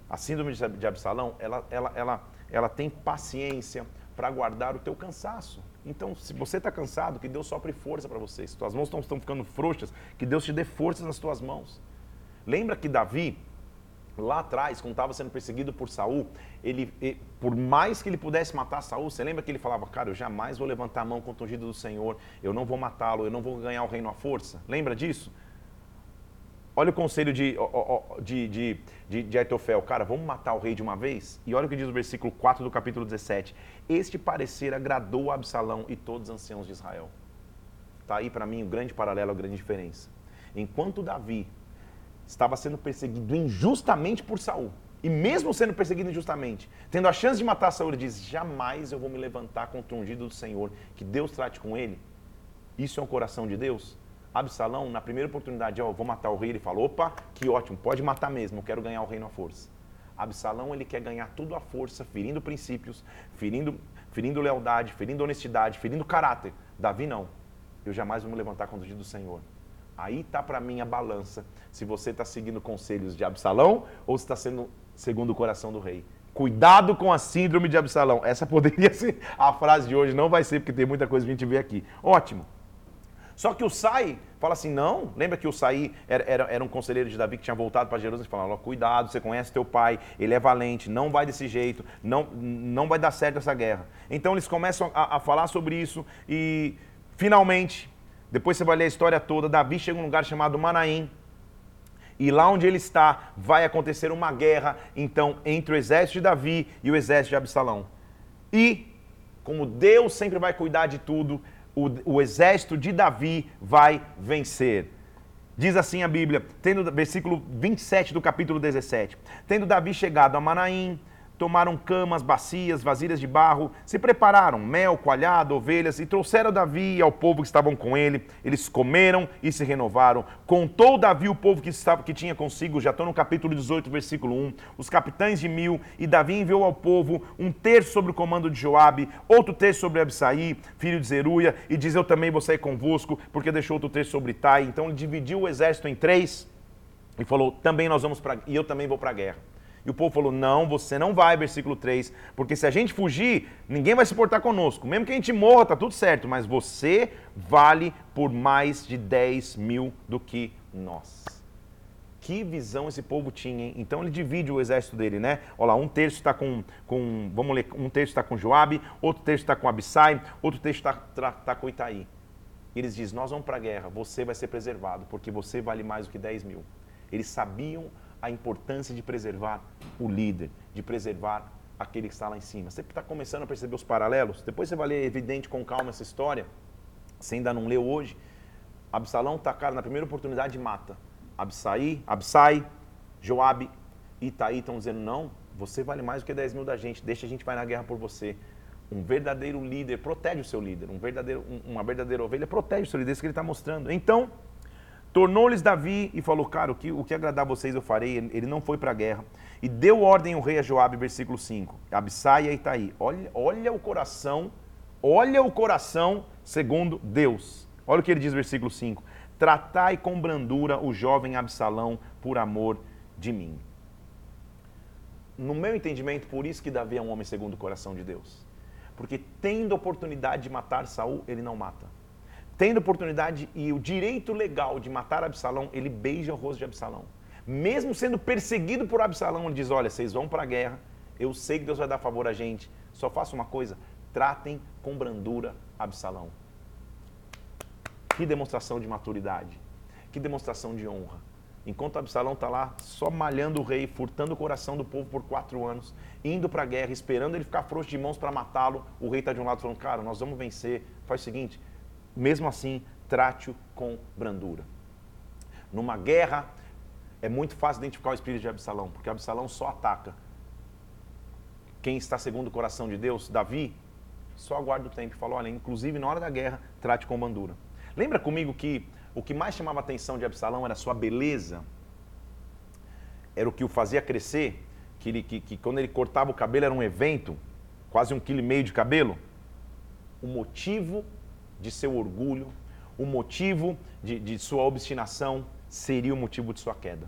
A síndrome de Absalão, ela, ela, ela, ela tem paciência para guardar o teu cansaço. Então, se você está cansado, que Deus sopre força para você. Se tuas mãos estão, ficando frouxas, que Deus te dê forças nas tuas mãos. Lembra que Davi, lá atrás, quando estava sendo perseguido por Saul, ele, por mais que ele pudesse matar Saul, você lembra que ele falava, cara, eu jamais vou levantar a mão contra o ungido do Senhor, eu não vou matá-lo, eu não vou ganhar o reino à força. Lembra disso? Olha o conselho de, de, de, de, de Aitofel. Cara, vamos matar o rei de uma vez? E olha o que diz o versículo 4 do capítulo 17. Este parecer agradou a Absalão e todos os anciãos de Israel. Está aí para mim o grande paralelo, a grande diferença. Enquanto Davi estava sendo perseguido injustamente por Saul, e mesmo sendo perseguido injustamente, tendo a chance de matar Saul, ele diz: Jamais eu vou me levantar contra o ungido do Senhor, que Deus trate com ele. Isso é um coração de Deus? Absalão, na primeira oportunidade, ó, vou matar o rei, ele fala, opa, que ótimo, pode matar mesmo, eu quero ganhar o reino à força. Absalão, ele quer ganhar tudo à força, ferindo princípios, ferindo, ferindo lealdade, ferindo honestidade, ferindo caráter. Davi não. Eu jamais vou me levantar contra o dia do Senhor. Aí tá para mim a balança, se você está seguindo conselhos de Absalão ou se está sendo segundo o coração do rei. Cuidado com a síndrome de Absalão. Essa poderia ser a frase de hoje, não vai ser, porque tem muita coisa que a gente vê aqui. Ótimo. Só que o Sai fala assim: não, lembra que o Sai era, era, era um conselheiro de Davi que tinha voltado para Jerusalém e falou: cuidado, você conhece teu pai, ele é valente, não vai desse jeito, não, não vai dar certo essa guerra. Então eles começam a, a falar sobre isso e finalmente, depois você vai ler a história toda, Davi chega em um lugar chamado Manaim. E lá onde ele está, vai acontecer uma guerra, então, entre o exército de Davi e o exército de Absalão. E, como Deus sempre vai cuidar de tudo, o, o exército de Davi vai vencer. Diz assim a Bíblia, tendo versículo 27 do capítulo 17. Tendo Davi chegado a Manaim, tomaram camas, bacias, vasilhas de barro, se prepararam mel, coalhado, ovelhas e trouxeram Davi ao povo que estavam com ele. Eles comeram e se renovaram. Contou Davi o povo que, estava, que tinha consigo, já estou no capítulo 18, versículo 1, os capitães de mil, e Davi enviou ao povo um terço sobre o comando de Joabe, outro terço sobre Absaí, filho de Zeruia, e diz, eu também vou sair convosco, porque deixou outro terço sobre Tai. Então ele dividiu o exército em três e falou, também nós vamos para... e eu também vou para a guerra. E o povo falou: Não, você não vai, versículo 3, porque se a gente fugir, ninguém vai se portar conosco. Mesmo que a gente morra, tá tudo certo, mas você vale por mais de 10 mil do que nós. Que visão esse povo tinha, hein? Então ele divide o exército dele, né? Olha lá, um terço está com, com, vamos ler, um terço está com Joabe, outro terço está com Abissai, outro terço está tá, tá com Itaí. E eles dizem, nós vamos para a guerra, você vai ser preservado, porque você vale mais do que 10 mil. Eles sabiam a importância de preservar o líder, de preservar aquele que está lá em cima. Você está começando a perceber os paralelos? Depois você vai ler evidente com calma essa história. Você ainda não leu hoje. Absalão tá cara na primeira oportunidade mata. Absai, Absai, Joabe e Itaí estão dizendo não, você vale mais do que 10 mil da gente, deixa a gente vai na guerra por você. Um verdadeiro líder protege o seu líder, um verdadeiro, uma verdadeira ovelha protege o seu líder, isso que ele está mostrando. Então, Tornou-lhes Davi e falou, cara, o que, o que agradar vocês eu farei. Ele não foi para a guerra. E deu ordem o rei a Joabe, versículo 5. Absai e Itaí. Olha, olha o coração, olha o coração segundo Deus. Olha o que ele diz, versículo 5. Tratai com brandura o jovem Absalão por amor de mim. No meu entendimento, por isso que Davi é um homem segundo o coração de Deus. Porque tendo oportunidade de matar Saul, ele não mata tendo oportunidade e o direito legal de matar Absalão, ele beija o rosto de Absalão. Mesmo sendo perseguido por Absalão, ele diz: Olha, vocês vão para a guerra, eu sei que Deus vai dar favor a gente, só faça uma coisa: tratem com brandura Absalão. Que demonstração de maturidade, que demonstração de honra. Enquanto Absalão está lá só malhando o rei, furtando o coração do povo por quatro anos, indo para a guerra, esperando ele ficar frouxo de mãos para matá-lo, o rei está de um lado falando: Cara, nós vamos vencer. Faz o seguinte, mesmo assim, trate-o com brandura. Numa guerra, é muito fácil identificar o espírito de Absalão, porque Absalão só ataca. Quem está segundo o coração de Deus, Davi, só aguarda o tempo e fala: olha, inclusive na hora da guerra, trate com brandura. Lembra comigo que o que mais chamava a atenção de Absalão era a sua beleza? Era o que o fazia crescer? Que, ele, que, que quando ele cortava o cabelo era um evento, quase um quilo e meio de cabelo? O motivo de seu orgulho, o motivo de, de sua obstinação seria o motivo de sua queda.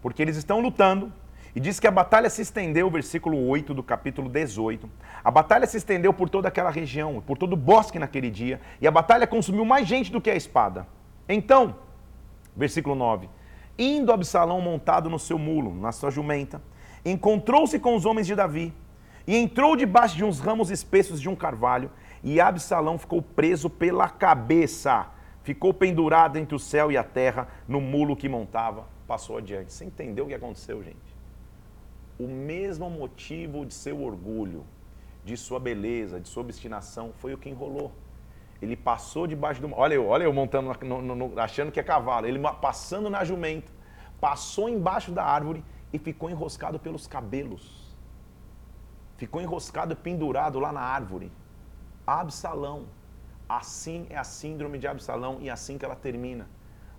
Porque eles estão lutando, e diz que a batalha se estendeu, versículo 8 do capítulo 18. A batalha se estendeu por toda aquela região, por todo o bosque naquele dia, e a batalha consumiu mais gente do que a espada. Então, versículo 9: Indo Absalão montado no seu mulo, na sua jumenta, encontrou-se com os homens de Davi, e entrou debaixo de uns ramos espessos de um carvalho, e Absalão ficou preso pela cabeça, ficou pendurado entre o céu e a terra, no mulo que montava, passou adiante. Você entendeu o que aconteceu, gente? O mesmo motivo de seu orgulho, de sua beleza, de sua obstinação, foi o que enrolou. Ele passou debaixo do. Olha eu, olha eu montando, no, no, no, achando que é cavalo. Ele passando na jumenta, passou embaixo da árvore e ficou enroscado pelos cabelos. Ficou enroscado, pendurado lá na árvore. Absalão. Assim é a síndrome de Absalão e assim que ela termina.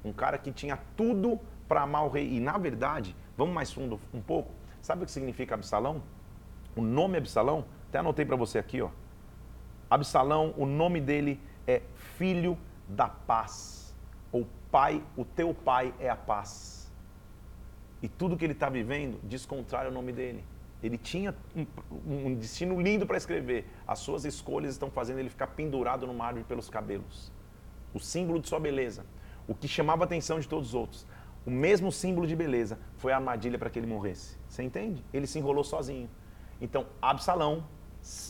Um cara que tinha tudo para amar o rei. E na verdade, vamos mais fundo um pouco. Sabe o que significa Absalão? O nome Absalão, até anotei para você aqui, ó. Absalão, o nome dele é filho da paz. Ou pai, o teu pai é a paz. E tudo que ele está vivendo diz contrário ao nome dele. Ele tinha um, um destino lindo para escrever. As suas escolhas estão fazendo ele ficar pendurado numa árvore pelos cabelos. O símbolo de sua beleza. O que chamava a atenção de todos os outros. O mesmo símbolo de beleza foi a armadilha para que ele morresse. Você entende? Ele se enrolou sozinho. Então, Absalão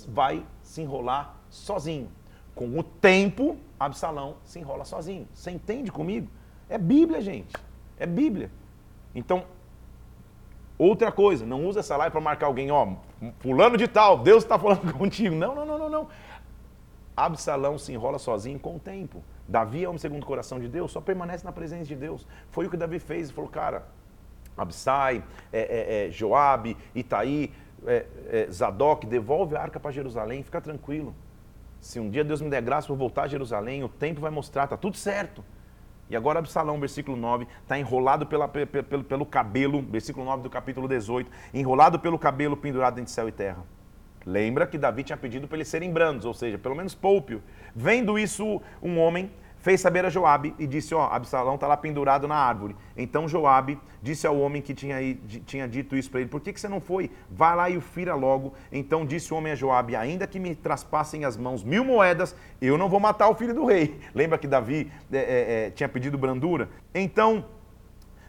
vai se enrolar sozinho. Com o tempo, Absalão se enrola sozinho. Você entende comigo? É Bíblia, gente. É Bíblia. Então, Outra coisa, não usa essa live para marcar alguém, ó, fulano de tal, Deus está falando contigo. Não, não, não, não, não. Absalão se enrola sozinho com o tempo. Davi é homem segundo o coração de Deus, só permanece na presença de Deus. Foi o que Davi fez, ele falou, cara, Absai, é, é, é, Joabe, Itaí, é, é, Zadok, devolve a arca para Jerusalém, fica tranquilo. Se um dia Deus me der graça por voltar a Jerusalém, o tempo vai mostrar, tá tudo certo. E agora Absalão, versículo 9, está enrolado pela, pelo, pelo cabelo, versículo 9 do capítulo 18, enrolado pelo cabelo pendurado entre céu e terra. Lembra que Davi tinha pedido para eles serem brandos, ou seja, pelo menos poupe Vendo isso, um homem fez saber a Joabe e disse, ó, Absalão está lá pendurado na árvore. Então Joabe disse ao homem que tinha, tinha dito isso para ele, por que, que você não foi? Vai lá e o fira logo. Então disse o homem a Joabe, ainda que me traspassem as mãos mil moedas, eu não vou matar o filho do rei. Lembra que Davi é, é, é, tinha pedido brandura? Então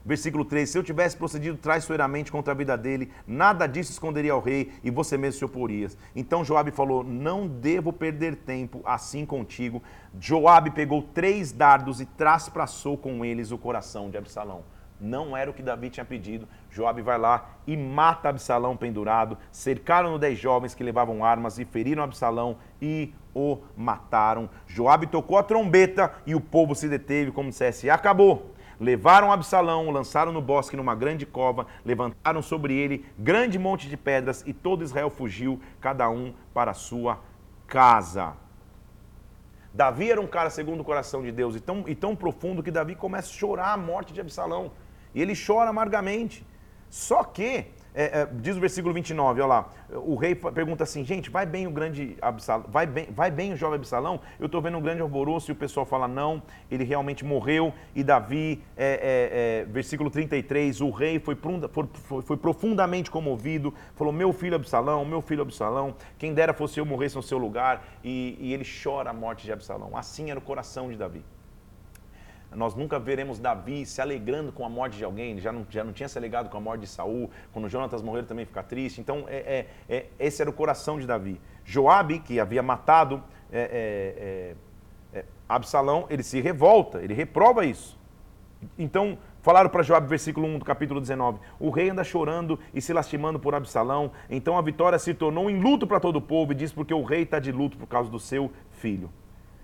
Versículo 3: Se eu tivesse procedido traiçoeiramente contra a vida dele, nada disso esconderia ao rei e você mesmo se oporias. Então Joabe falou: Não devo perder tempo assim contigo. Joabe pegou três dardos e traspassou com eles o coração de Absalão. Não era o que Davi tinha pedido. Joabe vai lá e mata Absalão pendurado. Cercaram-no dez jovens que levavam armas e feriram Absalão e o mataram. Joabe tocou a trombeta e o povo se deteve, como dissesse: Acabou. Levaram Absalão, lançaram no bosque numa grande cova, levantaram sobre ele grande monte de pedras e todo Israel fugiu, cada um para a sua casa. Davi era um cara segundo o coração de Deus e tão, e tão profundo que Davi começa a chorar a morte de Absalão. E ele chora amargamente. Só que é, é, diz o versículo 29, olha lá, o rei pergunta assim, gente, vai bem o grande Absalão, vai bem, vai bem o jovem Absalão? Eu estou vendo um grande alvoroço e o pessoal fala, não, ele realmente morreu. E Davi, é, é, é versículo 33, o rei foi, foi, foi, profundamente comovido, falou, meu filho Absalão, meu filho Absalão, quem dera fosse eu morresse no seu lugar. E, e ele chora a morte de Absalão. Assim era o coração de Davi. Nós nunca veremos Davi se alegrando com a morte de alguém, já não, já não tinha se alegrado com a morte de Saul, quando Jonatas morreu também fica triste. Então, é, é, é, esse era o coração de Davi. Joabe, que havia matado é, é, é, Absalão, ele se revolta, ele reprova isso. Então, falaram para Joabe, versículo 1 do capítulo 19: O rei anda chorando e se lastimando por Absalão. Então a vitória se tornou em luto para todo o povo e diz porque o rei está de luto por causa do seu filho.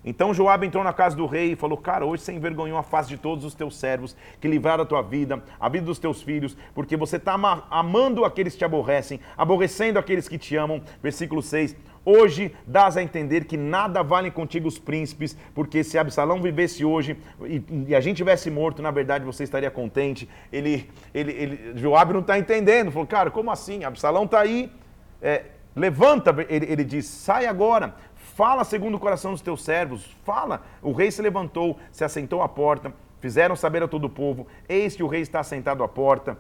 Então Joabe entrou na casa do rei e falou: Cara, hoje você envergonhou a face de todos os teus servos que livraram a tua vida, a vida dos teus filhos, porque você está amando aqueles que te aborrecem, aborrecendo aqueles que te amam. Versículo 6. Hoje dás a entender que nada valem contigo os príncipes, porque se Absalão vivesse hoje e, e a gente tivesse morto, na verdade você estaria contente. Ele, ele, ele Joabe não está entendendo. Falou, cara, como assim? Absalão está aí. É, levanta, ele, ele diz, sai agora, Fala segundo o coração dos teus servos, fala. O rei se levantou, se assentou à porta, fizeram saber a todo o povo: Eis que o rei está assentado à porta.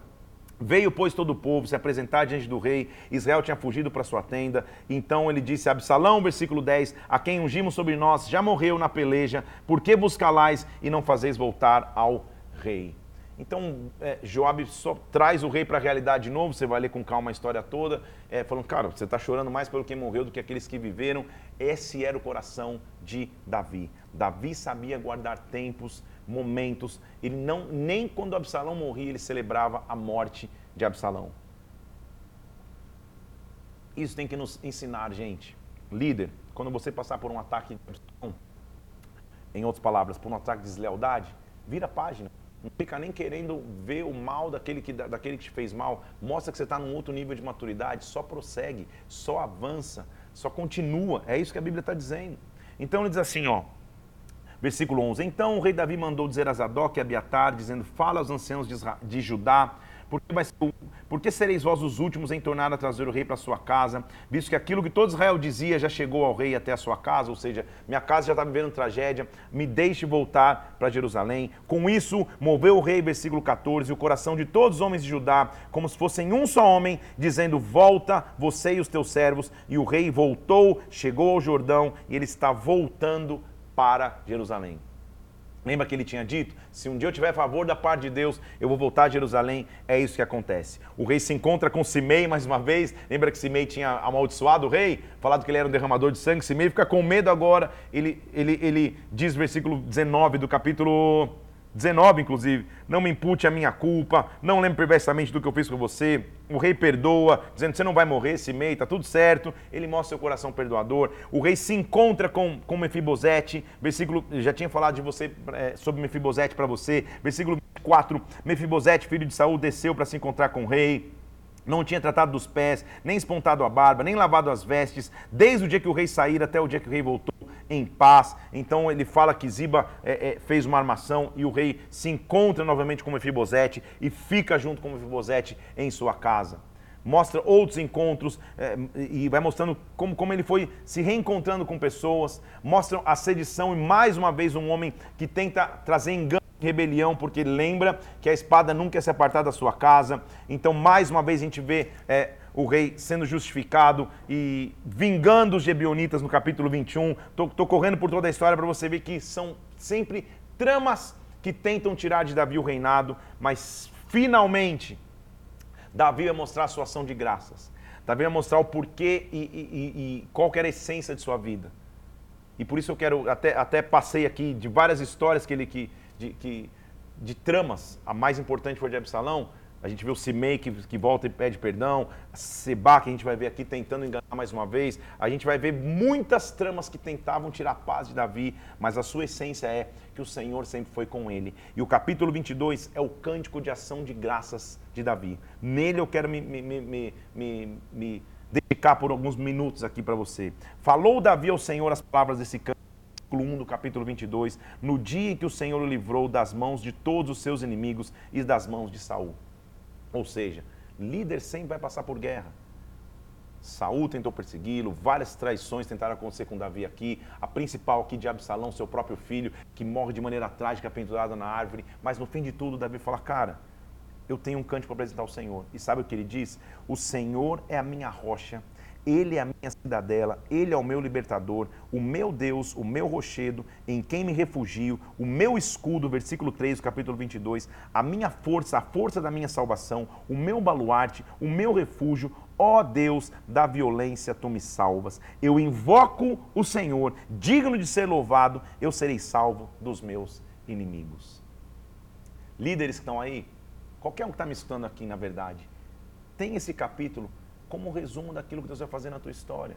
Veio, pois, todo o povo se apresentar diante do rei. Israel tinha fugido para sua tenda. Então ele disse a Absalão, versículo 10: A quem ungimos sobre nós já morreu na peleja. Por que buscalais e não fazeis voltar ao rei? Então, é, Joab só traz o rei para a realidade de novo, você vai ler com calma a história toda, é, falando, cara, você está chorando mais pelo que morreu do que aqueles que viveram. Esse era o coração de Davi. Davi sabia guardar tempos, momentos, ele não, nem quando Absalão morria, ele celebrava a morte de Absalão. Isso tem que nos ensinar, gente. Líder, quando você passar por um ataque, em outras palavras, por um ataque de deslealdade, vira a página. Não fica nem querendo ver o mal daquele que, daquele que te fez mal. Mostra que você está num outro nível de maturidade. Só prossegue, só avança, só continua. É isso que a Bíblia está dizendo. Então ele diz assim, ó. Versículo 11. Então o rei Davi mandou dizer a Zadok e a Abiatar, dizendo: Fala aos anciãos de, de Judá porque, vai ser, porque sereis vós os últimos em tornar a trazer o rei para sua casa, visto que aquilo que todo Israel dizia já chegou ao rei até a sua casa, ou seja, minha casa já está vivendo tragédia, me deixe voltar para Jerusalém. Com isso, moveu o rei, versículo 14, o coração de todos os homens de Judá, como se fossem um só homem, dizendo: Volta, você e os teus servos. E o rei voltou, chegou ao Jordão, e ele está voltando para Jerusalém. Lembra que ele tinha dito? Se um dia eu tiver favor da parte de Deus, eu vou voltar a Jerusalém. É isso que acontece. O rei se encontra com Simei mais uma vez. Lembra que Simei tinha amaldiçoado o rei? Falado que ele era um derramador de sangue. Simei fica com medo agora. Ele, ele, ele diz, versículo 19 do capítulo 19, inclusive, não me impute a minha culpa, não lembre perversamente do que eu fiz com você. O rei perdoa, dizendo: você não vai morrer, Simei, está tudo certo. Ele mostra seu coração perdoador. O rei se encontra com, com Mefibosete, versículo, já tinha falado de você é, sobre Mefibosete para você, versículo 4: Mefibosete, filho de Saul, desceu para se encontrar com o rei. não tinha tratado dos pés, nem espontado a barba, nem lavado as vestes, desde o dia que o rei saíra até o dia que o rei voltou em paz. Então ele fala que Ziba é, é, fez uma armação e o rei se encontra novamente com Mefibosete e fica junto com Mefibosete em sua casa. Mostra outros encontros é, e vai mostrando como, como ele foi se reencontrando com pessoas. Mostra a sedição e mais uma vez um homem que tenta trazer engano rebelião, porque lembra que a espada nunca se apartar da sua casa. Então, mais uma vez, a gente vê é, o rei sendo justificado e vingando os gebionitas no capítulo 21. Estou correndo por toda a história para você ver que são sempre tramas que tentam tirar de Davi o reinado, mas finalmente Davi vai mostrar a sua ação de graças. Davi vai mostrar o porquê e, e, e qual era a essência de sua vida. E por isso eu quero, até, até passei aqui de várias histórias que ele, que, de, que, de tramas. A mais importante foi de Absalão. A gente viu o Simei que, que volta e pede perdão, Seba que a gente vai ver aqui tentando enganar mais uma vez. A gente vai ver muitas tramas que tentavam tirar a paz de Davi, mas a sua essência é que o Senhor sempre foi com ele. E o capítulo 22 é o cântico de ação de graças de Davi. Nele eu quero me, me, me, me, me dedicar por alguns minutos aqui para você. Falou Davi ao Senhor as palavras desse cântico 1 do capítulo 22, no dia em que o Senhor o livrou das mãos de todos os seus inimigos e das mãos de Saul. Ou seja, líder sempre vai passar por guerra. Saul tentou persegui-lo, várias traições tentaram acontecer com Davi aqui, a principal aqui de Absalão, seu próprio filho, que morre de maneira trágica pendurado na árvore, mas no fim de tudo Davi fala: "Cara, eu tenho um cântico para apresentar ao Senhor". E sabe o que ele diz? "O Senhor é a minha rocha ele é a minha cidadela, Ele é o meu libertador, o meu Deus, o meu rochedo, em quem me refugio, o meu escudo, versículo 3 do capítulo 22, a minha força, a força da minha salvação, o meu baluarte, o meu refúgio, ó Deus da violência, tu me salvas. Eu invoco o Senhor, digno de ser louvado, eu serei salvo dos meus inimigos. Líderes que estão aí, qualquer um que está me escutando aqui, na verdade, tem esse capítulo como um resumo daquilo que Deus vai fazer na tua história.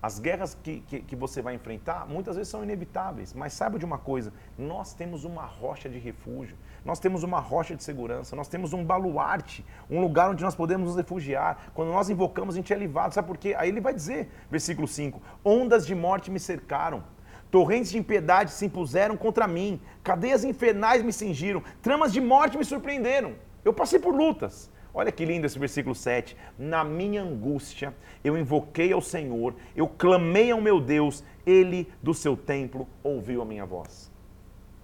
As guerras que, que, que, você vai enfrentar muitas vezes são inevitáveis, mas saiba de uma coisa: nós temos uma rocha de refúgio, nós temos uma rocha de segurança, nós temos um baluarte, um lugar onde nós podemos nos refugiar. Quando nós invocamos, a gente é levado, sabe por quê? Aí ele vai dizer, versículo 5: Ondas de morte me cercaram, torrentes de impiedade se impuseram contra mim, cadeias infernais me cingiram, tramas de morte me surpreenderam. Eu passei por lutas, Olha que lindo esse versículo 7. Na minha angústia, eu invoquei ao Senhor, eu clamei ao meu Deus, ele do seu templo ouviu a minha voz.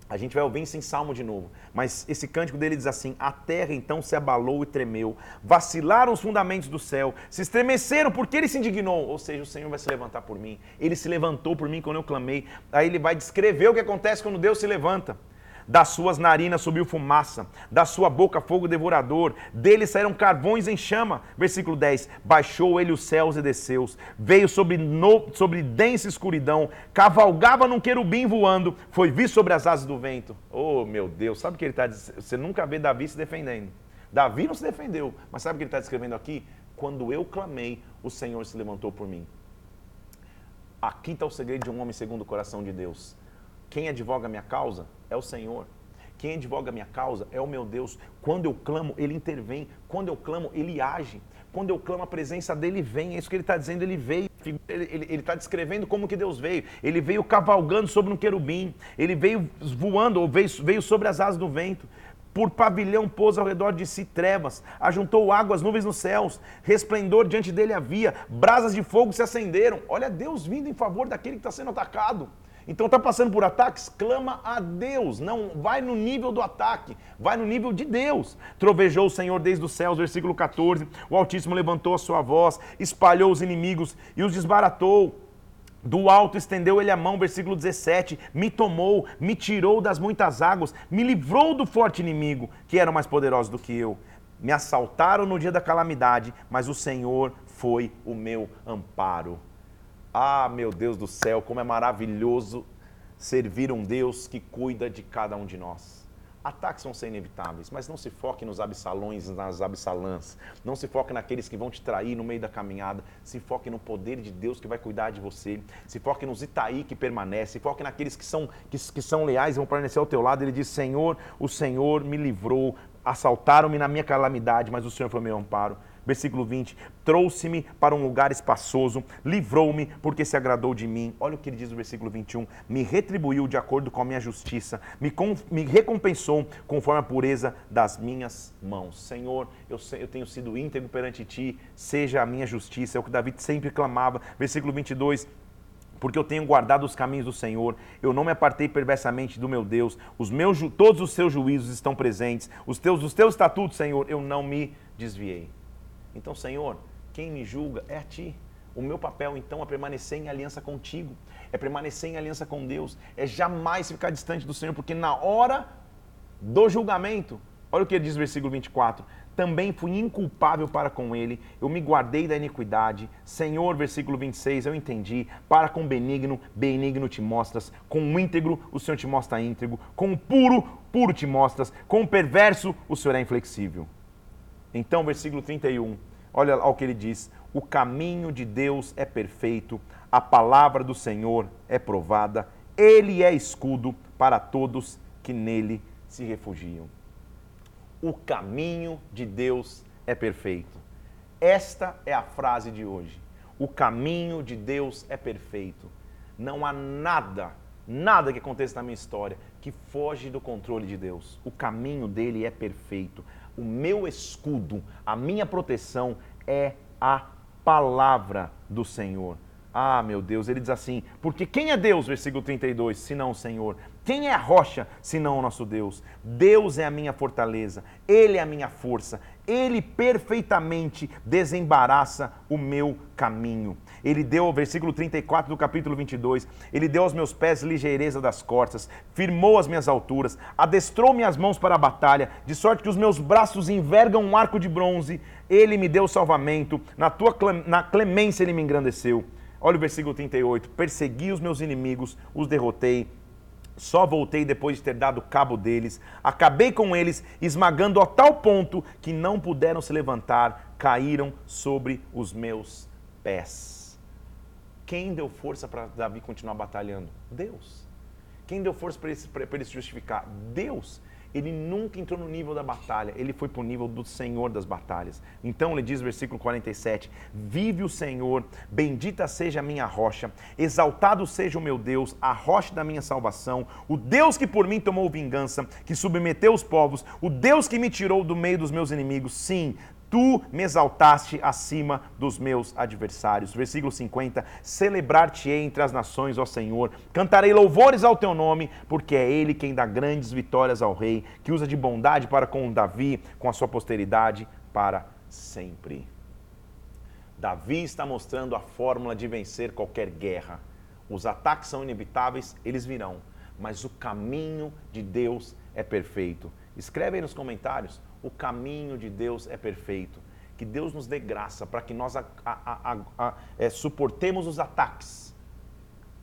A gente vai ouvir isso em Salmo de novo, mas esse cântico dele diz assim: A terra então se abalou e tremeu, vacilaram os fundamentos do céu, se estremeceram porque ele se indignou. Ou seja, o Senhor vai se levantar por mim, ele se levantou por mim quando eu clamei. Aí ele vai descrever o que acontece quando Deus se levanta. Das suas narinas subiu fumaça, da sua boca fogo devorador, dele saíram carvões em chama. Versículo 10: Baixou ele os céus e desceu, veio sobre, no, sobre densa escuridão, cavalgava num querubim voando, foi visto sobre as asas do vento. Oh meu Deus, sabe o que ele está dizendo? Você nunca vê Davi se defendendo. Davi não se defendeu, mas sabe o que ele está descrevendo aqui? Quando eu clamei, o Senhor se levantou por mim. Aqui está o segredo de um homem segundo o coração de Deus. Quem advoga a minha causa é o Senhor. Quem advoga a minha causa é o meu Deus. Quando eu clamo, Ele intervém. Quando eu clamo, Ele age. Quando eu clamo, a presença dele vem. É isso que ele está dizendo, ele veio. Ele está descrevendo como que Deus veio. Ele veio cavalgando sobre um querubim. Ele veio voando, ou veio, veio sobre as asas do vento. Por pavilhão pôs ao redor de si trevas, ajuntou águas, nuvens nos céus, resplendor diante dele havia, brasas de fogo se acenderam. Olha Deus vindo em favor daquele que está sendo atacado. Então está passando por ataques, clama a Deus. Não vai no nível do ataque, vai no nível de Deus. Trovejou o Senhor desde os céus, versículo 14. O Altíssimo levantou a sua voz, espalhou os inimigos e os desbaratou. Do alto estendeu ele a mão, versículo 17: Me tomou, me tirou das muitas águas, me livrou do forte inimigo, que era mais poderoso do que eu. Me assaltaram no dia da calamidade, mas o Senhor foi o meu amparo. Ah, meu Deus do céu, como é maravilhoso servir um Deus que cuida de cada um de nós. Ataques vão ser inevitáveis, mas não se foque nos absalões, nas absalãs. Não se foque naqueles que vão te trair no meio da caminhada. Se foque no poder de Deus que vai cuidar de você. Se foque nos Itaí que permanece. Se foque naqueles que são, que, que são leais e vão permanecer ao teu lado. Ele diz: Senhor, o Senhor me livrou. Assaltaram-me na minha calamidade, mas o Senhor foi meu amparo Versículo 20: Trouxe-me para um lugar espaçoso, livrou-me porque se agradou de mim. Olha o que ele diz no versículo 21. Me retribuiu de acordo com a minha justiça, me, com, me recompensou conforme a pureza das minhas mãos. Senhor, eu, eu tenho sido íntegro perante ti, seja a minha justiça. É o que Davi sempre clamava. Versículo 22 porque eu tenho guardado os caminhos do Senhor, eu não me apartei perversamente do meu Deus, os meus, todos os seus juízos estão presentes, os teus, os teus estatutos, Senhor, eu não me desviei. Então, Senhor, quem me julga é a Ti. O meu papel, então, é permanecer em aliança contigo, é permanecer em aliança com Deus, é jamais ficar distante do Senhor, porque na hora do julgamento, olha o que ele diz no versículo 24: também fui inculpável para com ele, eu me guardei da iniquidade. Senhor, versículo 26, eu entendi. Para com benigno, benigno te mostras. Com o íntegro, o Senhor te mostra íntegro. Com o puro, puro te mostras. Com o perverso, o Senhor é inflexível. Então, versículo 31, olha ao que ele diz: O caminho de Deus é perfeito, a palavra do Senhor é provada, ele é escudo para todos que nele se refugiam o caminho de Deus é perfeito. Esta é a frase de hoje. O caminho de Deus é perfeito. Não há nada, nada que aconteça na minha história que foge do controle de Deus. O caminho dele é perfeito. O meu escudo, a minha proteção é a palavra do Senhor. Ah, meu Deus, ele diz assim: porque quem é Deus, versículo 32, senão o Senhor? Quem é a rocha, senão o nosso Deus? Deus é a minha fortaleza, Ele é a minha força, Ele perfeitamente desembaraça o meu caminho. Ele deu, versículo 34 do capítulo 22, Ele deu aos meus pés ligeireza das corças, firmou as minhas alturas, adestrou minhas mãos para a batalha, de sorte que os meus braços envergam um arco de bronze. Ele me deu salvamento, na tua na clemência Ele me engrandeceu. Olha o versículo 38. Persegui os meus inimigos, os derrotei. Só voltei depois de ter dado cabo deles. Acabei com eles, esmagando a tal ponto que não puderam se levantar, caíram sobre os meus pés. Quem deu força para Davi continuar batalhando? Deus. Quem deu força para ele, se justificar? Deus ele nunca entrou no nível da batalha, ele foi para o nível do Senhor das batalhas. Então ele diz, versículo 47: Vive o Senhor, bendita seja a minha rocha, exaltado seja o meu Deus, a rocha da minha salvação, o Deus que por mim tomou vingança, que submeteu os povos, o Deus que me tirou do meio dos meus inimigos. Sim, Tu me exaltaste acima dos meus adversários. Versículo 50. Celebrar-te-ei entre as nações, ó Senhor. Cantarei louvores ao teu nome, porque é ele quem dá grandes vitórias ao rei, que usa de bondade para com Davi, com a sua posteridade para sempre. Davi está mostrando a fórmula de vencer qualquer guerra. Os ataques são inevitáveis, eles virão, mas o caminho de Deus é perfeito. Escreve aí nos comentários o caminho de Deus é perfeito. Que Deus nos dê graça para que nós a, a, a, é, suportemos os ataques,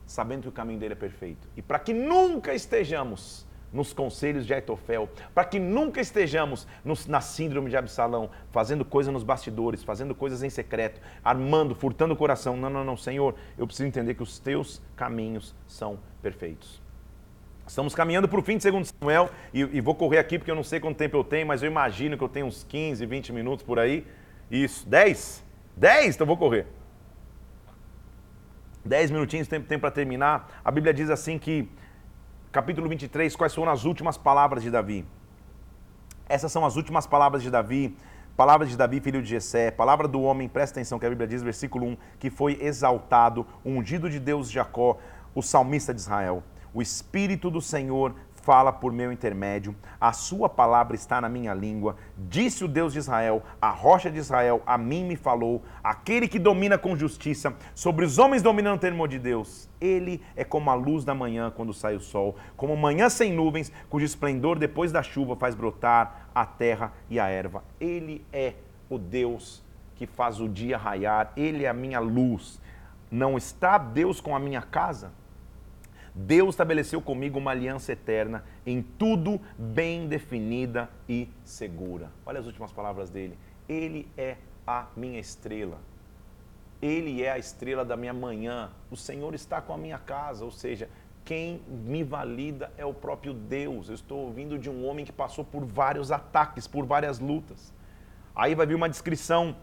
sabendo que o caminho dele é perfeito. E para que nunca estejamos nos conselhos de Aitofel, para que nunca estejamos nos, na síndrome de Absalão, fazendo coisas nos bastidores, fazendo coisas em secreto, armando, furtando o coração. Não, não, não, Senhor, eu preciso entender que os teus caminhos são perfeitos. Estamos caminhando para o fim de segundo Samuel e, e, vou correr aqui porque eu não sei quanto tempo eu tenho, mas eu imagino que eu tenho uns 15, 20 minutos por aí. Isso, 10? 10? Então vou correr. 10 minutinhos, tempo, tempo para terminar. A Bíblia diz assim que, capítulo 23, quais foram as últimas palavras de Davi? Essas são as últimas palavras de Davi, palavras de Davi, filho de Jessé, palavra do homem, presta atenção que a Bíblia diz, versículo 1, que foi exaltado, ungido de Deus Jacó, o salmista de Israel. O Espírito do Senhor fala por meu intermédio, a sua palavra está na minha língua. Disse o Deus de Israel, a rocha de Israel, a mim me falou, aquele que domina com justiça, sobre os homens dominando o termo de Deus. Ele é como a luz da manhã quando sai o sol, como manhã sem nuvens, cujo esplendor depois da chuva faz brotar a terra e a erva. Ele é o Deus que faz o dia raiar, ele é a minha luz. Não está Deus com a minha casa? Deus estabeleceu comigo uma aliança eterna, em tudo bem definida e segura. Olha as últimas palavras dele. Ele é a minha estrela. Ele é a estrela da minha manhã. O Senhor está com a minha casa, ou seja, quem me valida é o próprio Deus. Eu estou ouvindo de um homem que passou por vários ataques, por várias lutas. Aí vai vir uma descrição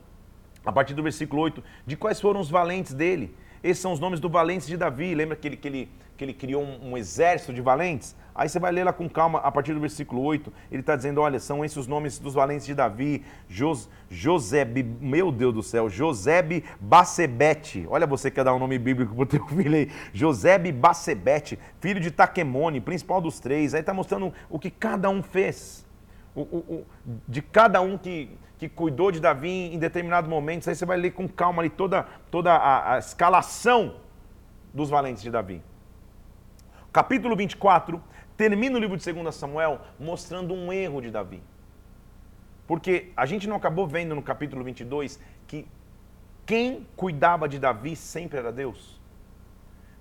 a partir do versículo 8, de quais foram os valentes dele. Esses são os nomes do valentes de Davi. Lembra que ele, que ele, que ele criou um, um exército de valentes? Aí você vai ler lá com calma, a partir do versículo 8, ele está dizendo, olha, são esses os nomes dos valentes de Davi, Jos, meu Deus do céu, Josebe Bacebete, olha você quer dar um nome bíblico para o teu filho aí, Josebe Bacebete, filho de Taquemone, principal dos três, aí está mostrando o que cada um fez, o, o, o, de cada um que, que cuidou de Davi em determinado momento, aí você vai ler com calma ali toda, toda a, a escalação dos valentes de Davi. Capítulo 24 termina o livro de 2 Samuel mostrando um erro de Davi. Porque a gente não acabou vendo no capítulo 22 que quem cuidava de Davi sempre era Deus.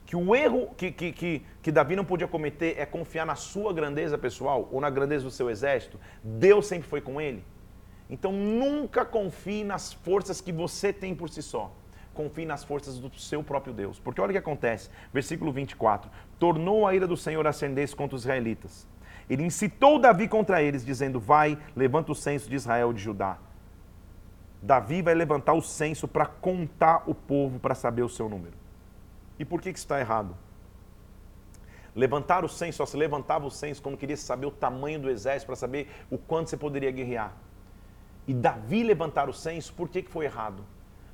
Que o erro que, que, que, que, Davi não podia cometer é confiar na sua grandeza pessoal ou na grandeza do seu exército. Deus sempre foi com ele. Então nunca confie nas forças que você tem por si só confie nas forças do seu próprio Deus. Porque olha o que acontece, versículo 24: Tornou a ira do Senhor ascender contra os israelitas. Ele incitou Davi contra eles, dizendo: Vai, levanta o censo de Israel e de Judá. Davi vai levantar o censo para contar o povo, para saber o seu número. E por que, que está errado? Levantar o censo, só se levantava o censo quando queria saber o tamanho do exército, para saber o quanto você poderia guerrear. E Davi levantar o censo, por que, que foi errado?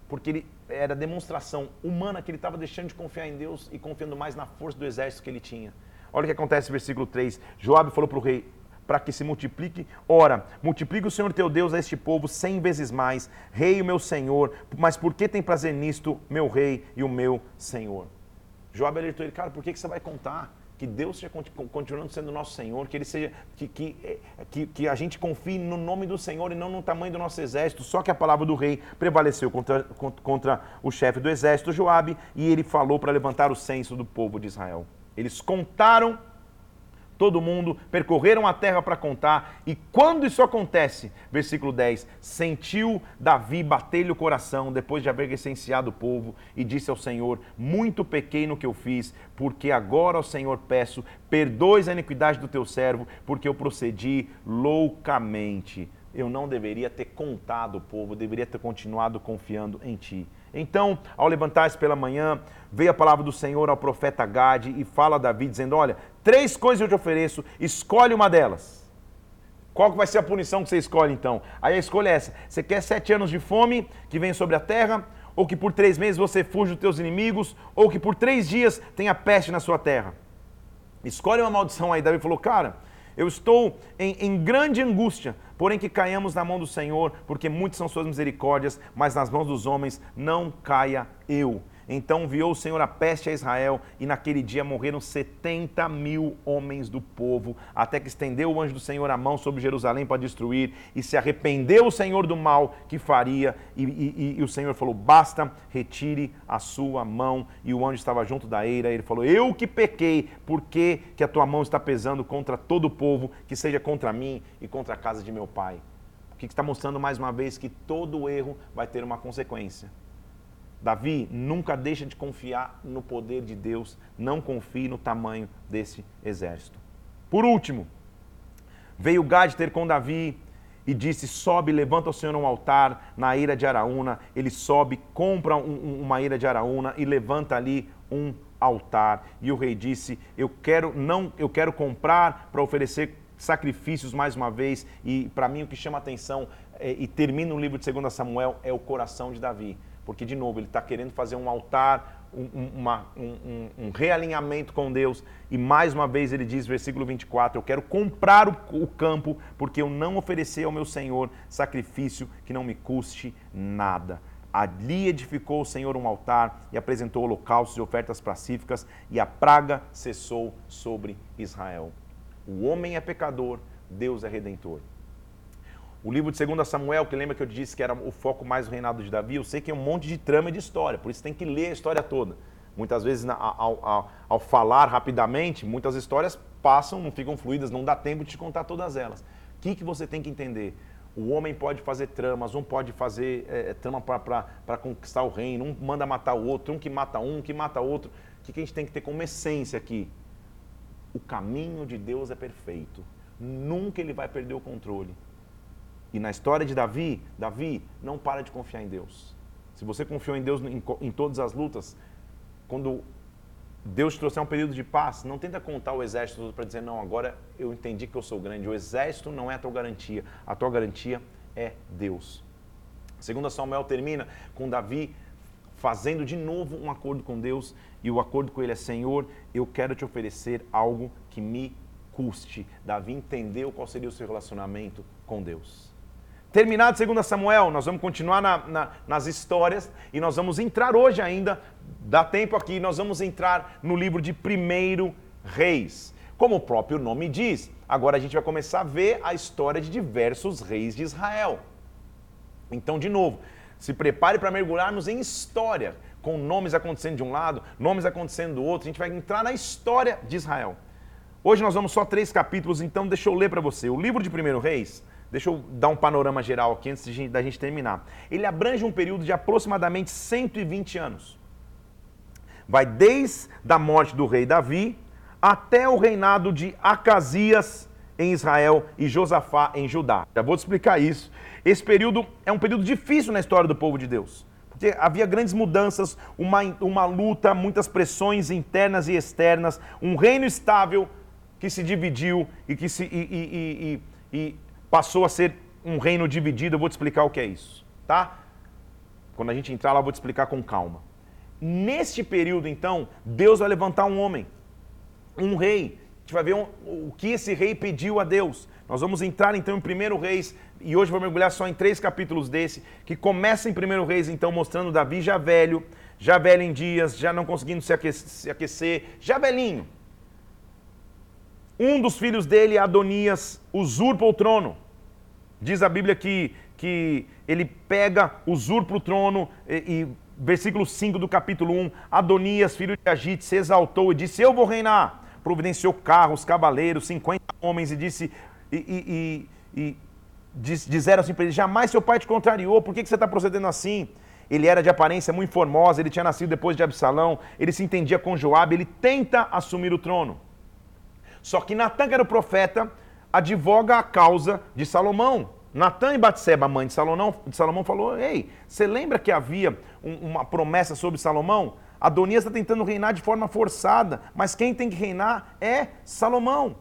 porque ele era demonstração humana que ele estava deixando de confiar em Deus e confiando mais na força do exército que ele tinha. Olha o que acontece versículo 3. Joabe falou para o rei, para que se multiplique. Ora, multiplique o Senhor teu Deus a este povo cem vezes mais, rei o meu Senhor, mas por que tem prazer nisto, meu rei e o meu Senhor? Joabe alertou ele, cara, por que, que você vai contar? Que Deus seja continuando sendo nosso Senhor, que ele seja que, que, é, que, que, a gente confie no nome do Senhor e não no tamanho do nosso exército. Só que a palavra do rei prevaleceu contra, contra o chefe do exército, Joabe, e ele falou para levantar o censo do povo de Israel. Eles contaram todo mundo, percorreram a terra para contar, e quando isso acontece, versículo 10, sentiu Davi bater-lhe o coração, depois de haver licenciado o povo, e disse ao Senhor, muito pequei no que eu fiz, porque agora ao Senhor peço, perdoes a iniquidade do teu servo, porque eu procedi loucamente. Eu não deveria ter contado o povo, deveria ter continuado confiando em ti. Então, ao levantar-se pela manhã, veio a palavra do Senhor ao profeta Gade e fala a Davi, dizendo: Olha, três coisas eu te ofereço, escolhe uma delas. Qual que vai ser a punição que você escolhe então? Aí a escolha é essa: você quer sete anos de fome que vem sobre a terra, ou que por três meses você fuja dos teus inimigos, ou que por três dias tenha peste na sua terra? Escolhe uma maldição aí. Davi falou: Cara, eu estou em, em, grande angústia, porém que caiamos na mão do Senhor, porque muitas são suas misericórdias, mas nas mãos dos homens não caia eu. Então enviou o Senhor a peste a Israel, e naquele dia morreram 70 mil homens do povo, até que estendeu o anjo do Senhor a mão sobre Jerusalém para destruir, e se arrependeu o Senhor do mal que faria, e, e, e o Senhor falou: Basta, retire a sua mão. E o anjo estava junto da eira, ele falou: Eu que pequei, por que, que a tua mão está pesando contra todo o povo, que seja contra mim e contra a casa de meu pai? O que está mostrando mais uma vez que todo erro vai ter uma consequência. Davi nunca deixa de confiar no poder de Deus, não confie no tamanho desse exército. Por último, veio Gad ter com Davi e disse: Sobe, levanta ao Senhor um altar na ira de Araúna. Ele sobe, compra um, uma ira de Araúna e levanta ali um altar. E o rei disse: Eu quero não, eu quero comprar para oferecer sacrifícios mais uma vez. E para mim o que chama atenção é, e termina o livro de 2 Samuel é o coração de Davi porque, de novo, ele está querendo fazer um altar, um, uma, um, um, realinhamento com Deus. E mais uma vez ele diz, versículo 24: Eu quero comprar o, o campo, porque eu não ofereci ao meu Senhor sacrifício que não me custe nada. Ali edificou o Senhor um altar e apresentou holocaustos e ofertas pacíficas, e a praga cessou sobre Israel. O homem é pecador, Deus é redentor. O livro de 2 Samuel, que lembra que eu disse que era o foco mais do reinado de Davi, eu sei que é um monte de trama e de história, por isso tem que ler a história toda. Muitas vezes, ao, ao, ao falar rapidamente, muitas histórias passam, não ficam fluídas, não dá tempo de te contar todas elas. O que, que você tem que entender? O homem pode fazer tramas, um pode fazer é, trama para conquistar o reino, um manda matar o outro, um que mata um, um que mata outro. O que, que a gente tem que ter como essência aqui? O caminho de Deus é perfeito. Nunca ele vai perder o controle. E na história de Davi, Davi não para de confiar em Deus. Se você confiou em Deus em, em todas as lutas, quando Deus trouxer um período de paz, não tenta contar o exército para dizer, não, agora eu entendi que eu sou grande. O exército não é a tua garantia. A tua garantia é Deus. Segunda Samuel termina com Davi fazendo de novo um acordo com Deus, e o acordo com ele é: Senhor, eu quero te oferecer algo que me custe. Davi entendeu qual seria o seu relacionamento com Deus. Terminado 2 Samuel, nós vamos continuar na, na, nas histórias e nós vamos entrar hoje ainda, dá tempo aqui, nós vamos entrar no livro de 1 Reis. Como o próprio nome diz, agora a gente vai começar a ver a história de diversos reis de Israel. Então, de novo, se prepare para mergulharmos em história, com nomes acontecendo de um lado, nomes acontecendo do outro. A gente vai entrar na história de Israel. Hoje nós vamos só três capítulos, então deixa eu ler para você. O livro de 1 Reis, deixa eu dar um panorama geral aqui antes de, da gente terminar. Ele abrange um período de aproximadamente 120 anos. Vai desde a morte do rei Davi até o reinado de Acasias em Israel e Josafá em Judá. Já vou te explicar isso. Esse período é um período difícil na história do povo de Deus. Porque havia grandes mudanças, uma, uma luta, muitas pressões internas e externas, um reino estável que se dividiu e que se, e, e, e, passou a ser um reino dividido. Eu vou te explicar o que é isso, tá? Quando a gente entrar lá, eu vou te explicar com calma. Neste período, então, Deus vai levantar um homem, um rei. A gente vai ver um, o que esse rei pediu a Deus. Nós vamos entrar então em 1 Reis, e hoje vou mergulhar só em três capítulos desse, que começa em 1 Reis, então, mostrando Davi já velho, já velho em dias, já não conseguindo se aquecer, se aquecer já velhinho. Um dos filhos dele, Adonias, usurpa o trono. Diz a Bíblia que, que ele pega, usurpa o trono, e, e versículo 5 do capítulo 1, Adonias, filho de Agite, se exaltou e disse, eu vou reinar. Providenciou carros, cavaleiros, 50 homens e disse, e, e, e diz, disseram assim para ele: jamais seu pai te contrariou, por que, que você está procedendo assim? Ele era de aparência muito formosa, ele tinha nascido depois de Absalão, ele se entendia com Joabe, ele tenta assumir o trono. Só que Natan, que era o profeta, advoga a causa de Salomão. Natan e Batseba, mãe de Salomão, de Salomão, falou: Ei, você lembra que havia um, uma promessa sobre Salomão? Adonias está tentando reinar de forma forçada, mas quem tem que reinar é Salomão.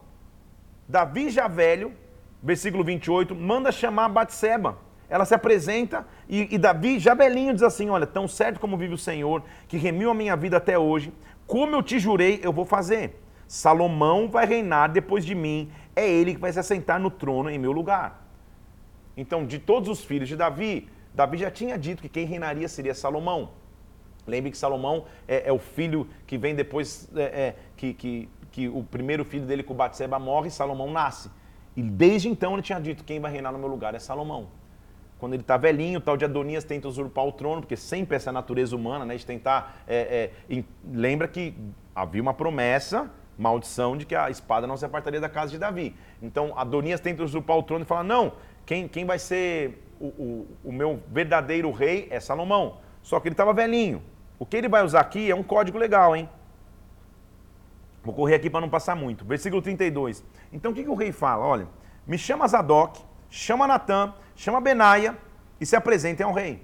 Davi já velho, versículo 28, manda chamar Batseba. Ela se apresenta e, e Davi, já velhinho, diz assim: Olha, tão certo como vive o Senhor, que remiu a minha vida até hoje, como eu te jurei, eu vou fazer. Salomão vai reinar depois de mim, é ele que vai se assentar no trono em meu lugar. Então, de todos os filhos de Davi, Davi já tinha dito que quem reinaria seria Salomão. Lembre que Salomão é, é o filho que vem depois, é, é, que, que, que o primeiro filho dele com Batseba morre, Salomão nasce. E desde então ele tinha dito: quem vai reinar no meu lugar é Salomão. Quando ele está velhinho, o tal de Adonias tenta usurpar o trono, porque sempre essa natureza humana, né, de tentar. É, é, lembra que havia uma promessa, maldição, de que a espada não se apartaria da casa de Davi. Então Adonias tenta usurpar o trono e fala: não, quem, quem vai ser o, o, o meu verdadeiro rei é Salomão. Só que ele estava velhinho. O que ele vai usar aqui é um código legal, hein? Vou correr aqui para não passar muito. Versículo 32. Então o que, que o rei fala? Olha, me chama Zadok, chama Natã, chama Benaia e se apresentem ao rei.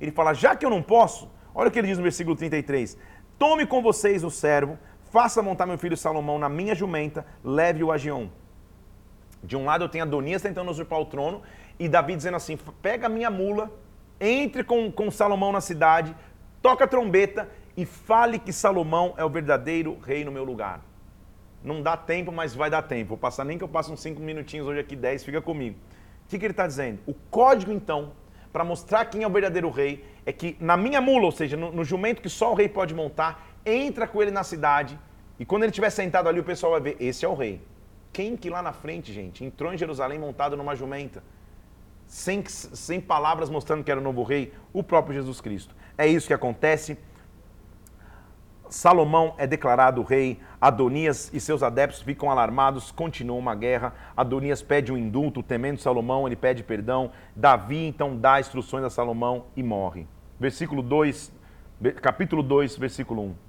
Ele fala, já que eu não posso, olha o que ele diz no versículo 33. Tome com vocês o servo, faça montar meu filho Salomão na minha jumenta, leve-o a Gion. De um lado eu tenho Adonias tentando usurpar o trono e Davi dizendo assim, pega a minha mula, entre com, com Salomão na cidade, toca a trombeta e fale que Salomão é o verdadeiro rei no meu lugar. Não dá tempo, mas vai dar tempo. Vou passar nem que eu passe uns 5 minutinhos hoje aqui, 10, fica comigo. O que, que ele está dizendo? O código, então, para mostrar quem é o verdadeiro rei, é que na minha mula, ou seja, no, no jumento que só o rei pode montar, entra com ele na cidade, e quando ele estiver sentado ali, o pessoal vai ver, esse é o rei. Quem que lá na frente, gente, entrou em Jerusalém montado numa jumenta, sem, sem palavras mostrando que era o novo rei? O próprio Jesus Cristo. É isso que acontece Salomão é declarado rei, Adonias e seus adeptos ficam alarmados, continua uma guerra. Adonias pede um indulto, temendo Salomão, ele pede perdão. Davi então dá instruções a Salomão e morre. Versículo 2, capítulo 2, versículo 1.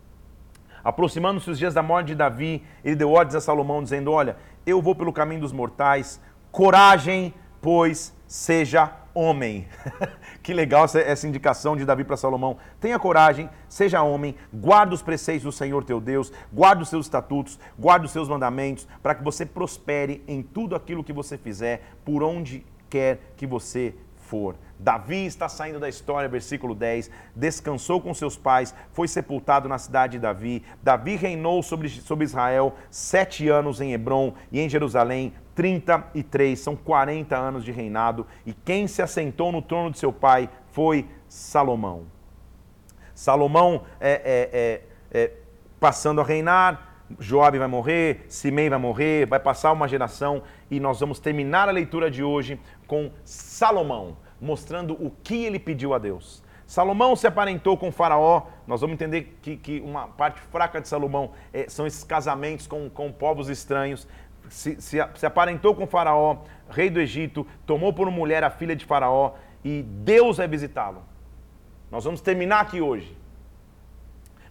Aproximando-se os dias da morte de Davi, ele deu ordens a Salomão, dizendo: Olha, eu vou pelo caminho dos mortais, coragem, pois seja homem. que legal essa, essa indicação de Davi para Salomão. Tenha coragem, seja homem, guarda os preceitos do Senhor teu Deus, guarda os seus estatutos, guarda os seus mandamentos, para que você prospere em tudo aquilo que você fizer, por onde quer que você for. Davi está saindo da história, versículo 10. Descansou com seus pais, foi sepultado na cidade de Davi. Davi reinou sobre, sobre Israel sete anos em Hebron e em Jerusalém, 33. São 40 anos de reinado. E quem se assentou no trono de seu pai foi Salomão. Salomão é, é, é, é passando a reinar. Joabe vai morrer, Simei vai morrer, vai passar uma geração e nós vamos terminar a leitura de hoje com Salomão mostrando o que ele pediu a Deus. Salomão se aparentou com Faraó. Nós vamos entender que, que uma parte fraca de Salomão é, são esses casamentos com, com povos estranhos. Se, se, se aparentou com Faraó, rei do Egito, tomou por mulher a filha de Faraó e Deus vai visitá-lo. Nós vamos terminar aqui hoje.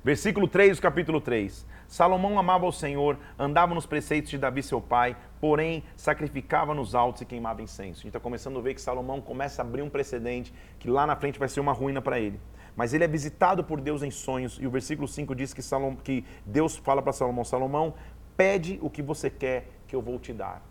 Versículo 3 do capítulo 3. Salomão amava o Senhor, andava nos preceitos de Davi seu pai, porém sacrificava nos altos e queimava incenso. A gente está começando a ver que Salomão começa a abrir um precedente que lá na frente vai ser uma ruína para ele. Mas ele é visitado por Deus em sonhos, e o versículo 5 diz que, Salom, que Deus fala para Salomão: Salomão, pede o que você quer que eu vou te dar.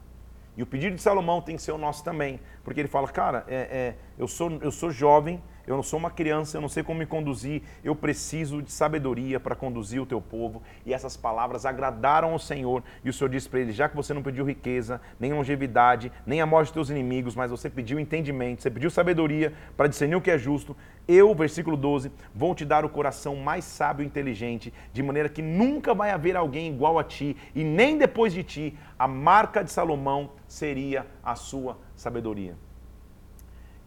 E o pedido de Salomão tem que ser o nosso também, porque ele fala: Cara, é, é, eu, sou, eu sou jovem eu não sou uma criança, eu não sei como me conduzir, eu preciso de sabedoria para conduzir o teu povo. E essas palavras agradaram ao Senhor. E o Senhor disse para ele: já que você não pediu riqueza, nem longevidade, nem a morte dos teus inimigos, mas você pediu entendimento, você pediu sabedoria para discernir o que é justo, eu, versículo 12, vou te dar o coração mais sábio e inteligente, de maneira que nunca vai haver alguém igual a ti, e nem depois de ti, a marca de Salomão seria a sua sabedoria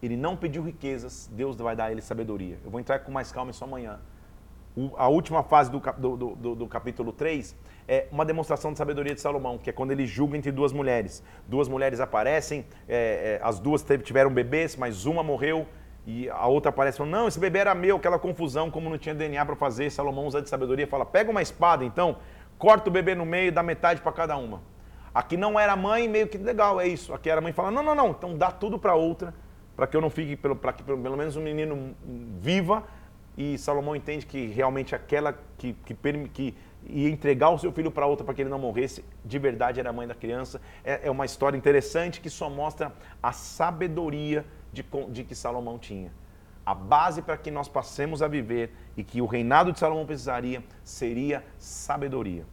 ele não pediu riquezas, Deus vai dar a ele sabedoria. Eu vou entrar com mais calma isso amanhã. O, a última fase do, do, do, do, capítulo 3 é uma demonstração de sabedoria de Salomão, que é quando ele julga entre duas mulheres. Duas mulheres aparecem, é, é, as duas teve, tiveram bebês, mas uma morreu e a outra aparece falando: Não, esse bebê era meu, aquela confusão, como não tinha DNA para fazer. Salomão usa de sabedoria fala: Pega uma espada então, corta o bebê no meio dá metade para cada uma. Aqui não era mãe, meio que legal, é isso. Aqui era mãe fala: Não, não, não, então dá tudo para outra para que eu não fique, para que pelo menos um menino viva. E Salomão entende que realmente aquela que, que, que ia entregar o seu filho para outra para que ele não morresse, de verdade era a mãe da criança. É, é uma história interessante que só mostra a sabedoria de, de que Salomão tinha. A base para que nós passemos a viver e que o reinado de Salomão precisaria seria sabedoria.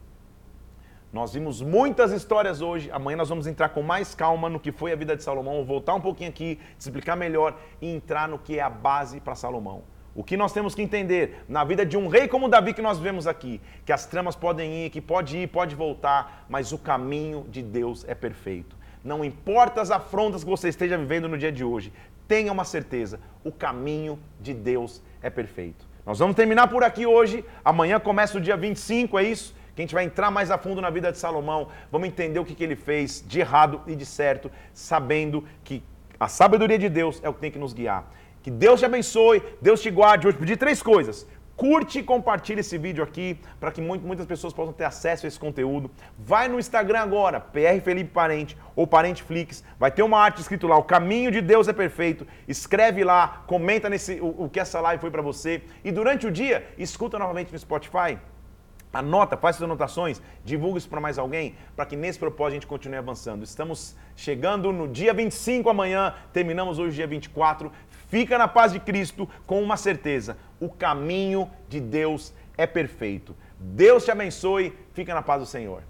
Nós vimos muitas histórias hoje. Amanhã nós vamos entrar com mais calma no que foi a vida de Salomão. Voltar um pouquinho aqui, explicar melhor e entrar no que é a base para Salomão. O que nós temos que entender na vida de um rei como Davi que nós vemos aqui, que as tramas podem ir, que pode ir, pode voltar, mas o caminho de Deus é perfeito. Não importa as afrontas que você esteja vivendo no dia de hoje, tenha uma certeza, o caminho de Deus é perfeito. Nós vamos terminar por aqui hoje. Amanhã começa o dia 25, é isso? Que a gente vai entrar mais a fundo na vida de Salomão, vamos entender o que, que ele fez de errado e de certo, sabendo que a sabedoria de Deus é o que tem que nos guiar. Que Deus te abençoe, Deus te guarde. Hoje pedi três coisas. Curte e compartilhe esse vídeo aqui para que muitas pessoas possam ter acesso a esse conteúdo. Vai no Instagram agora, PR Felipe Parente ou Parente Flix. Vai ter uma arte escrito lá, o caminho de Deus é perfeito. Escreve lá, comenta nesse o, o que essa live foi para você. E durante o dia, escuta novamente no Spotify. Anota, faz suas anotações, divulga isso para mais alguém, para que nesse propósito a gente continue avançando. Estamos chegando no dia 25 amanhã, terminamos hoje dia 24. Fica na paz de Cristo com uma certeza: o caminho de Deus é perfeito. Deus te abençoe, fica na paz do Senhor.